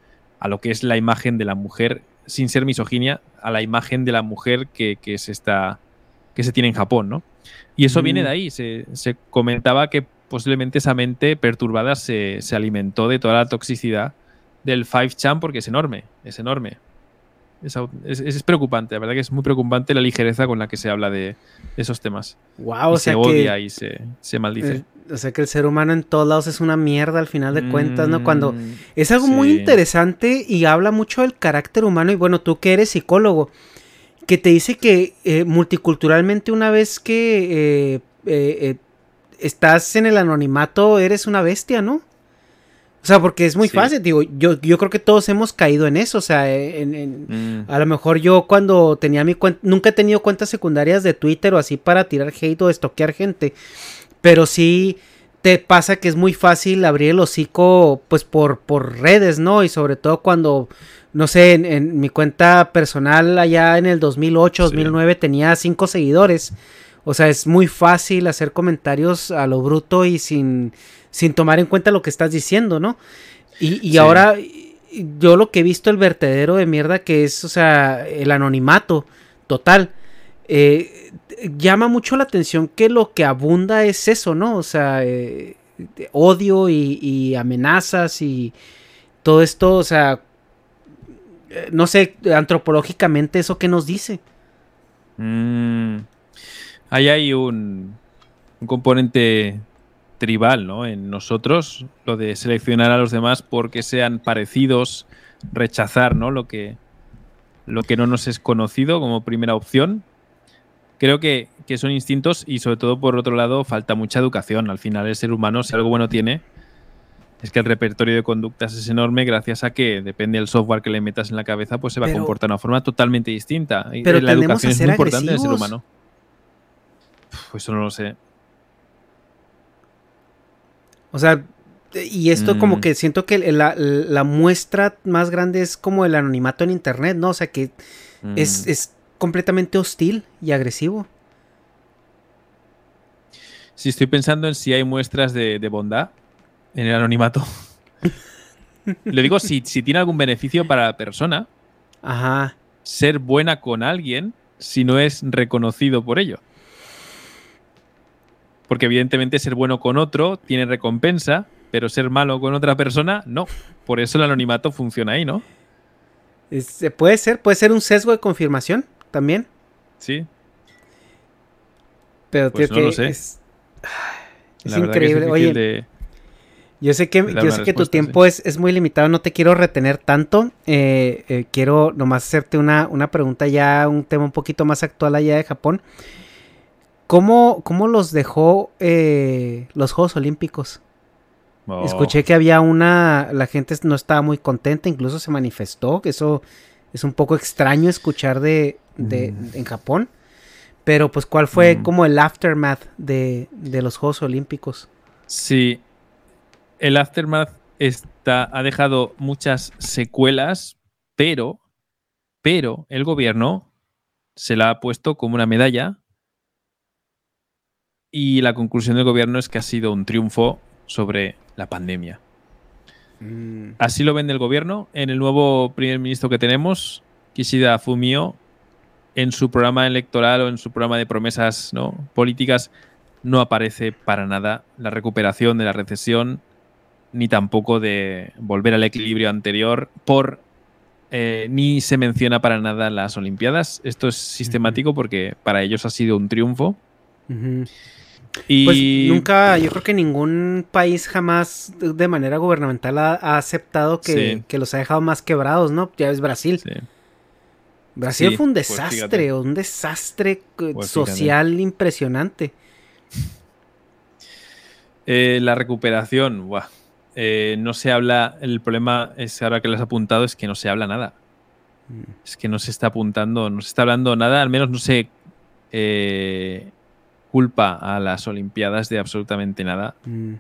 lo que es la imagen de la mujer, sin ser misoginia, a la imagen de la mujer que, se, está, que se tiene en Japón, ¿no? Y eso viene de ahí. Se, comentaba que posiblemente esa mente perturbada se, se alimentó de toda la toxicidad del 5chan porque es enorme, es enorme. Es, preocupante, la verdad que es muy preocupante la ligereza con la que se habla de, esos temas. Wow, o se odia y se, maldice. Eh, o sea que el ser humano en todos lados es una mierda al final de cuentas, ¿no? Cuando mm, es algo muy interesante y habla mucho del carácter humano. Y bueno, tú que eres psicólogo, que te dice que eh, multiculturalmente una vez que eh, estás en el anonimato eres una bestia, ¿no? O sea, porque es muy fácil, digo, yo, yo creo que todos hemos caído en eso, o sea, mm. a lo mejor yo cuando tenía mi cuenta, nunca he tenido cuentas secundarias de Twitter o así para tirar hate o estoquear gente, pero sí te pasa que es muy fácil abrir el hocico pues por, por redes, ¿no? Y sobre todo cuando, no sé, en, mi cuenta personal allá en el 2008, 2009 tenía cinco seguidores, o sea, es muy fácil hacer comentarios a lo bruto y sin sin tomar en cuenta lo que estás diciendo, ¿no? Y, ahora yo lo que he visto el vertedero de mierda que es, o sea, el anonimato total. eh, llama mucho la atención que lo que abunda es eso, ¿no? O sea, eh, odio y, amenazas y todo esto, o sea, eh, no sé, antropológicamente eso que nos dice. Mm. ahí hay un, un componente tribal, ¿no? En nosotros, lo de seleccionar a los demás porque sean parecidos, rechazar, ¿no? Lo que, lo que no nos es conocido como primera opción. Creo que, son instintos y sobre todo por otro lado falta mucha educación. Al final el ser humano, si algo bueno tiene, es que el repertorio de conductas es enorme gracias a que depende del software que le metas en la cabeza, pues se va a comportar de una forma totalmente distinta. Pero la educación es muy importante en el ser humano. Pues eso no lo sé. O sea, y esto como mm. que siento que la, muestra más grande es como el anonimato en internet, ¿no? O sea que es, mm. Completamente hostil y agresivo. Sí, estoy pensando en si hay muestras de, bondad en el anonimato. Le digo si, si tiene algún beneficio para la persona. Ajá. Ser buena con alguien si no es reconocido por ello. Porque evidentemente ser bueno con otro tiene recompensa, pero ser malo con otra persona, no. Por eso el anonimato funciona ahí, ¿no? Eh, puede ser, puede ser un sesgo de confirmación también. Sí. Pero pues tío, que sé. es, increíble. Oye, yo sé que, yo sé que tu tiempo es, muy limitado, no te quiero retener tanto. Eh, eh, quiero nomás hacerte una, una pregunta ya, un tema un poquito más actual allá de Japón. ¿Cómo, cómo los dejó los Juegos Olímpicos? Oh. Escuché que había una, la gente no estaba muy contenta, incluso se manifestó, que eso es un poco extraño escuchar de, de mm. en Japón. Pero pues, ¿cuál fue mm. como el aftermath de, de, los Juegos Olímpicos? Sí, el aftermath está, ha dejado muchas secuelas, pero, pero el gobierno se la ha puesto como una medalla y la conclusión del gobierno es que ha sido un triunfo sobre la pandemia. Mm. Así lo vende el gobierno. En el nuevo primer ministro que tenemos, Kishida Fumio, en su programa electoral o en su programa de promesas ¿no? políticas, no aparece para nada la recuperación de la recesión, ni tampoco de volver al equilibrio anterior, por eh, ni se menciona para nada las Olimpiadas. Esto es sistemático porque para ellos ha sido un triunfo. Y pues nunca, yo creo que ningún país jamás de manera gubernamental ha, aceptado que, los ha dejado más quebrados, ¿no? Ya ves Brasil. Brasil fue un pues desastre, un desastre eh, pues social impresionante. Eh, la recuperación, eh, no se habla, el problema es ahora que les has apuntado es que no se habla nada. Mm. Es que no se está apuntando, no se está hablando nada, al menos no sé culpa a las Olimpiadas de absolutamente nada. Mm.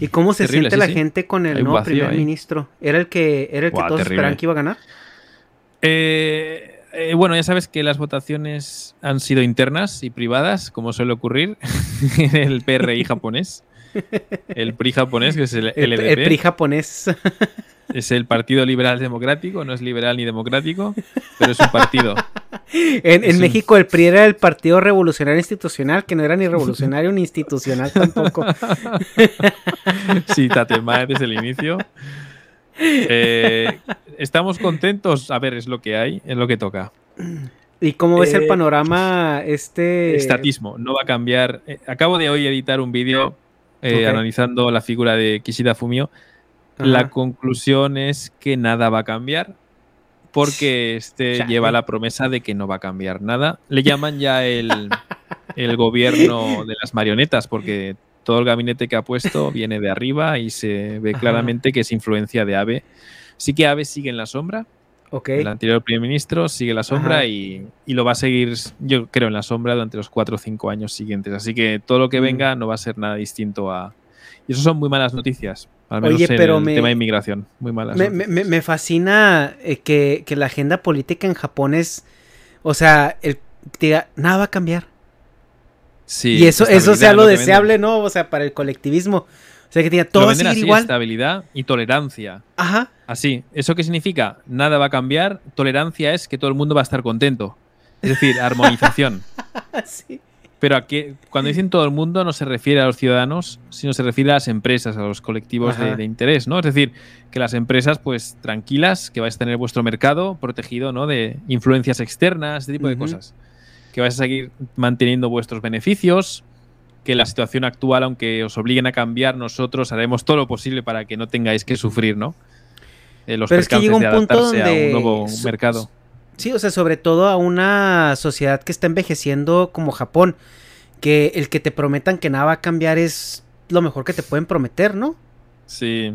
¿Y cómo se siente la gente con el nuevo primer ministro? ¿Era el que, era el que todos esperaban que iba a ganar? Eh, eh, bueno, ya sabes que las votaciones han sido internas y privadas, como suele ocurrir en el PRI japonés. El PRI japonés, que es el LDP. El, PRI japonés. Es el Partido Liberal Democrático, no es liberal ni democrático, pero es un partido. En, México el PRI era el Partido Revolucionario Institucional, que no era ni revolucionario ni institucional tampoco. sí, Tatema desde el inicio. Eh, estamos contentos. A ver, es lo que hay, es lo que toca. ¿Y cómo ves el eh, panorama este? Estatismo, no va a cambiar. Eh, acabo de hoy editar un vídeo analizando la figura de Kishida Fumio. La conclusión es que nada va a cambiar porque este lleva la promesa de que no va a cambiar nada. Le llaman ya el, el gobierno de las marionetas porque todo el gabinete que ha puesto viene de arriba y se ve claramente que es influencia de AVE. Sí que AVE sigue en la sombra. El anterior primer ministro sigue en la sombra y, lo va a seguir, yo creo, en la sombra durante los cuatro o cinco años siguientes. Así que todo lo que mm. venga no va a ser nada distinto a... Y eso son muy malas noticias. Al menos Oye, pero el tema de inmigración. Muy malas. Me, me, fascina eh, que, la agenda política en Japón es. O sea, el, diga, nada va a cambiar. Sí. Y eso, eso sea lo, deseable, ¿no? O sea, para el colectivismo. O sea, que diga, todo va a seguir igual. Estabilidad y tolerancia. Ajá. Así. ¿Eso qué significa? Nada va a cambiar. Tolerancia es que todo el mundo va a estar contento. Es decir, armonización. sí. Pero aquí, cuando dicen todo el mundo, no se refiere a los ciudadanos, sino se refiere a las empresas, a los colectivos de, interés, ¿no? Es decir, que las empresas, pues tranquilas, que vais a tener vuestro mercado protegido, ¿no? De influencias externas, este tipo de cosas. Que vais a seguir manteniendo vuestros beneficios, que la situación actual, aunque os obliguen a cambiar, nosotros haremos todo lo posible para que no tengáis que sufrir, ¿no? Eh, los Pero es que percances llega un de punto adaptarse a donde un nuevo mercado. Sí, o sea, sobre todo a una sociedad que está envejeciendo como Japón, que el que te prometan que nada va a cambiar es lo mejor que te pueden prometer, ¿no? Sí.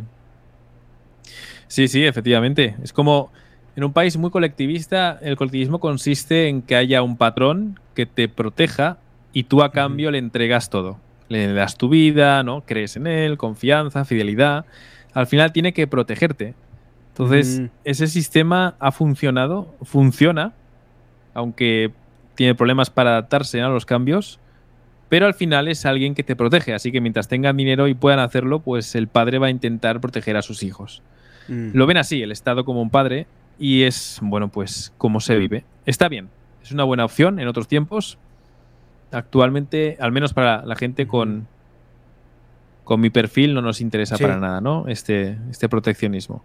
Sí, sí, efectivamente. Es como en un país muy colectivista, el colectivismo consiste en que haya un patrón que te proteja y tú a cambio le entregas todo. Le das tu vida, ¿no? Crees en él, confianza, fidelidad. Al final tiene que protegerte. Entonces, Mm. ese sistema ha funcionado, funciona, aunque tiene problemas para adaptarse a los cambios, pero al final es alguien que te protege. Así que mientras tengan dinero y puedan hacerlo, pues el padre va a intentar proteger a sus hijos. Mm. Lo ven así, el Estado como un padre, y es, bueno, pues como se vive. Está bien, es una buena opción en otros tiempos. Actualmente, al menos para la gente con, con mi perfil, no nos interesa Sí. para nada, ¿no? Este, este proteccionismo.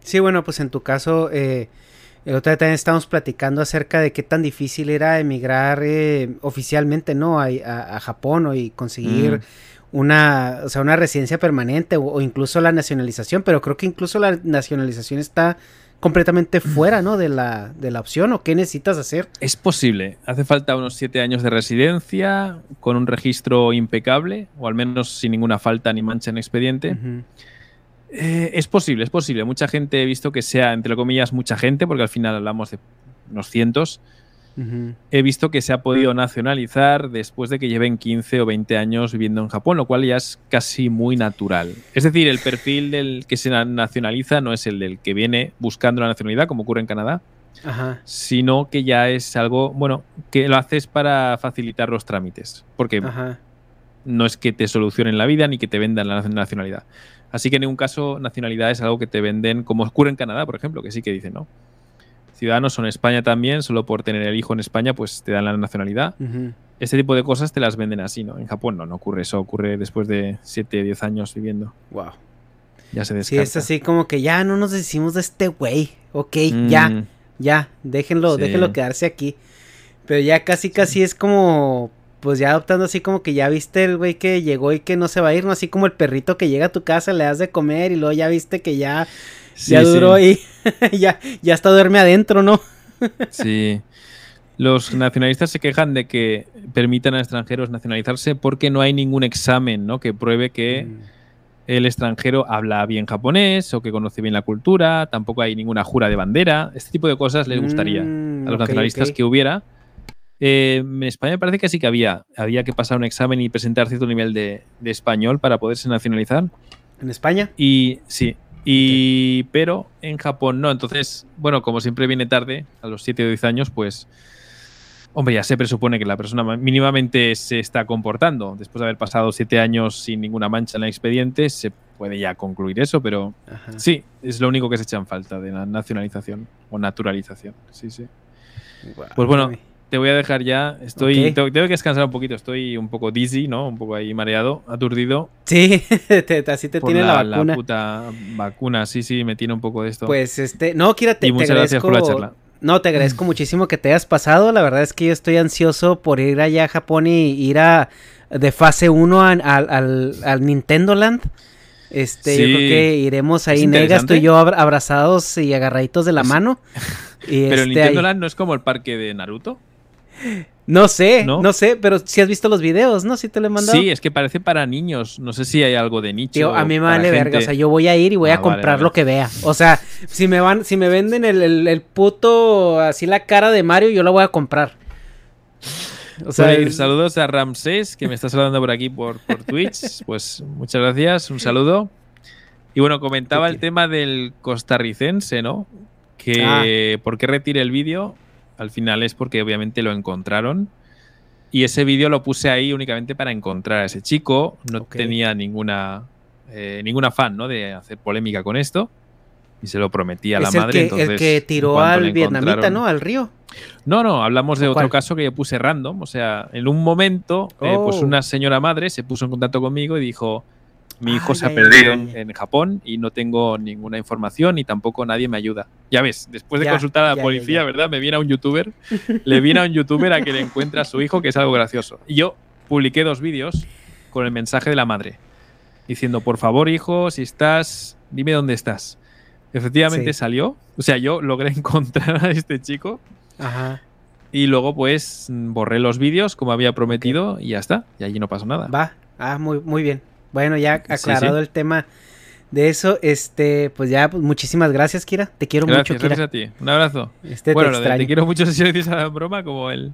Sí, bueno, pues en tu caso, eh, el otro día también estábamos platicando acerca de qué tan difícil era emigrar eh, oficialmente, ¿no? A, a- a Japón o y conseguir Mm. una, o sea, una residencia permanente o, o incluso la nacionalización, pero creo que incluso la nacionalización está completamente fuera, ¿no? De la, de la opción o qué necesitas hacer. Es posible. Hace falta unos siete años de residencia, con un registro impecable, o al menos sin ninguna falta ni mancha en expediente. Eh, es posible, es posible. Mucha gente he visto que sea, entre comillas, mucha gente, porque al final hablamos de unos cientos. Ujú. He visto que se ha podido nacionalizar después de que lleven 15 o 20 años viviendo en Japón, lo cual ya es casi muy natural. Es decir, el perfil del que se na- nacionaliza no es el del que viene buscando la nacionalidad, como ocurre en Canadá, Ajá. sino que ya es algo, bueno, que lo haces para facilitar los trámites, porque Ajá. no es que te solucionen la vida ni que te vendan la nacionalidad. Así que en ningún caso nacionalidad es algo que te venden, como ocurre en Canadá, por ejemplo, que sí que dicen, ¿no? Ciudadanos son en España también, solo por tener el hijo en España, pues te dan la nacionalidad. Ujú. Este tipo de cosas te las venden así, ¿no? En Japón no, no ocurre eso, ocurre después de 7, 10 años viviendo. Wow. Ya se Sí, descarta. es así como que ya no nos decimos de este güey. Ok, Mm, ya, ya, déjenlo, Sí. déjenlo quedarse aquí. Pero ya casi, casi es como, pues ya adoptando así como que ya viste el güey que llegó y que no se va a ir, ¿no? Así como el perrito que llega a tu casa, le das de comer y luego ya viste que ya, Sí, ya sí. duró y ya, ya hasta duerme adentro, ¿no? Sí. Los nacionalistas se quejan de que permitan a extranjeros nacionalizarse porque no hay ningún examen ¿no? que pruebe que Mm. el extranjero habla bien japonés o que conoce bien la cultura, tampoco hay ninguna jura de bandera. Este tipo de cosas les gustaría Mm, a los nacionalistas que hubiera. Eh, en España me parece que sí que había. Había que pasar un examen y presentar cierto nivel de, de español para poderse nacionalizar. ¿En España? Y sí. Y, Pero en Japón no. Entonces, bueno, como siempre viene tarde, a los 7 o 10 años, pues. Hombre, ya se presupone que la persona ma- mínimamente se está comportando. Después de haber pasado 7 años sin ninguna mancha en el expediente, se puede ya concluir eso, pero Ajá. sí, es lo único que se echa en falta de la nacionalización o naturalización. Sí, sí. Pues bueno. Te voy a dejar ya. Estoy, tengo, tengo que descansar un poquito. Estoy un poco dizzy, ¿no? Un poco ahí mareado, aturdido. Sí, te- te- así te tiene la, vacuna. puta vacuna. Sí, sí, me tiene un poco de esto. Pues este, no, Kira, te, y te muchas gracias por la charla. No, te agradezco muchísimo que te hayas pasado. La verdad es que yo estoy ansioso por ir allá a Japón y ir a de fase 1 al, al, al- Nintendo Land. Este, yo Sí. creo que iremos ahí, negas, tú y yo abra- abrazados y agarraditos de la Es- mano. Y Pero el este, Nintendo Land no es como el parque de Naruto. No sé, ¿No? ¿No? sé, pero si has visto los videos, ¿no? Si te lo he mandado. Sí, es que parece para niños. No sé si hay algo de nicho. Tío, a mí me vale verga, o sea, yo voy a ir y voy Ah, a vale, comprar vale. lo que vea. O sea, si me van, si me venden el, el- el puto, así la cara de Mario, yo la voy a comprar. O sea, es- saludos a Ramsés, que me está saludando por aquí por, por Twitch. Pues muchas gracias, un saludo. Y bueno, comentaba el tema del costarricense, ¿no? Que por qué retire el vídeo, al final es porque obviamente lo encontraron. Y ese vídeo lo puse ahí únicamente para encontrar a ese chico. No tenía ninguna, eh, ningún afán ¿no? de hacer polémica con esto. y se lo prometí a la es madre. que, entonces, el que tiró al vietnamita, ¿no? Al río. No, no, hablamos de ¿O otro cuál? caso que yo puse random. O sea, en un momento, eh, pues Oh. una señora madre se puso en contacto conmigo y dijo: Mi hijo Ay, se ha perdido ay, en, ay. en Japón y no tengo ninguna información y tampoco nadie me ayuda. Ya ves, después de Ya, consultar a la ya, policía, ya. ¿verdad? Me viene a un youtuber, le viene a un youtuber a que le encuentre a su hijo, que es algo gracioso. Y yo publiqué dos vídeos con el mensaje de la madre, diciendo: Por favor, hijo, si estás, dime dónde estás. Efectivamente Sí. salió. O sea, yo logré encontrar a este chico Ajá. y luego, pues, borré los vídeos como había prometido y ya está. Y allí no pasó nada. Va. Ah, muy, muy bien. Bueno, ya aclarado sí. el tema de eso, este, pues ya, pues, muchísimas gracias, Kira. Te quiero Gracias, mucho, Kira. gracias a ti. Un abrazo. Este bueno, te lo de extraño. te quiero mucho si dices a la broma como él.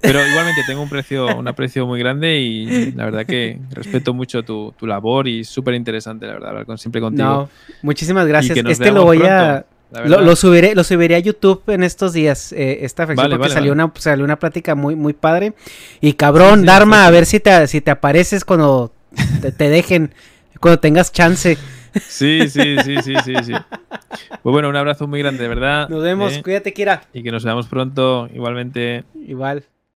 Pero igualmente tengo un precio, un aprecio muy grande y la verdad que respeto mucho tu, tu labor y súper interesante, la verdad, hablar con, siempre contigo. No, muchísimas gracias. Este lo voy pronto, a. Lo, lo subiré, lo subiré a YouTube en estos días, eh, esta Vale, porque vale, salió, vale. Una, salió una plática muy, muy padre. Y cabrón, Sí, sí, Dharma, sí, a ver si te, si te apareces cuando te, te dejen, cuando tengas chance. Sí, sí, sí, sí, sí, sí. Pues bueno, un abrazo muy grande, de verdad. Nos vemos, ¿eh? cuídate, Kira. Y que nos veamos pronto, igualmente. Igual.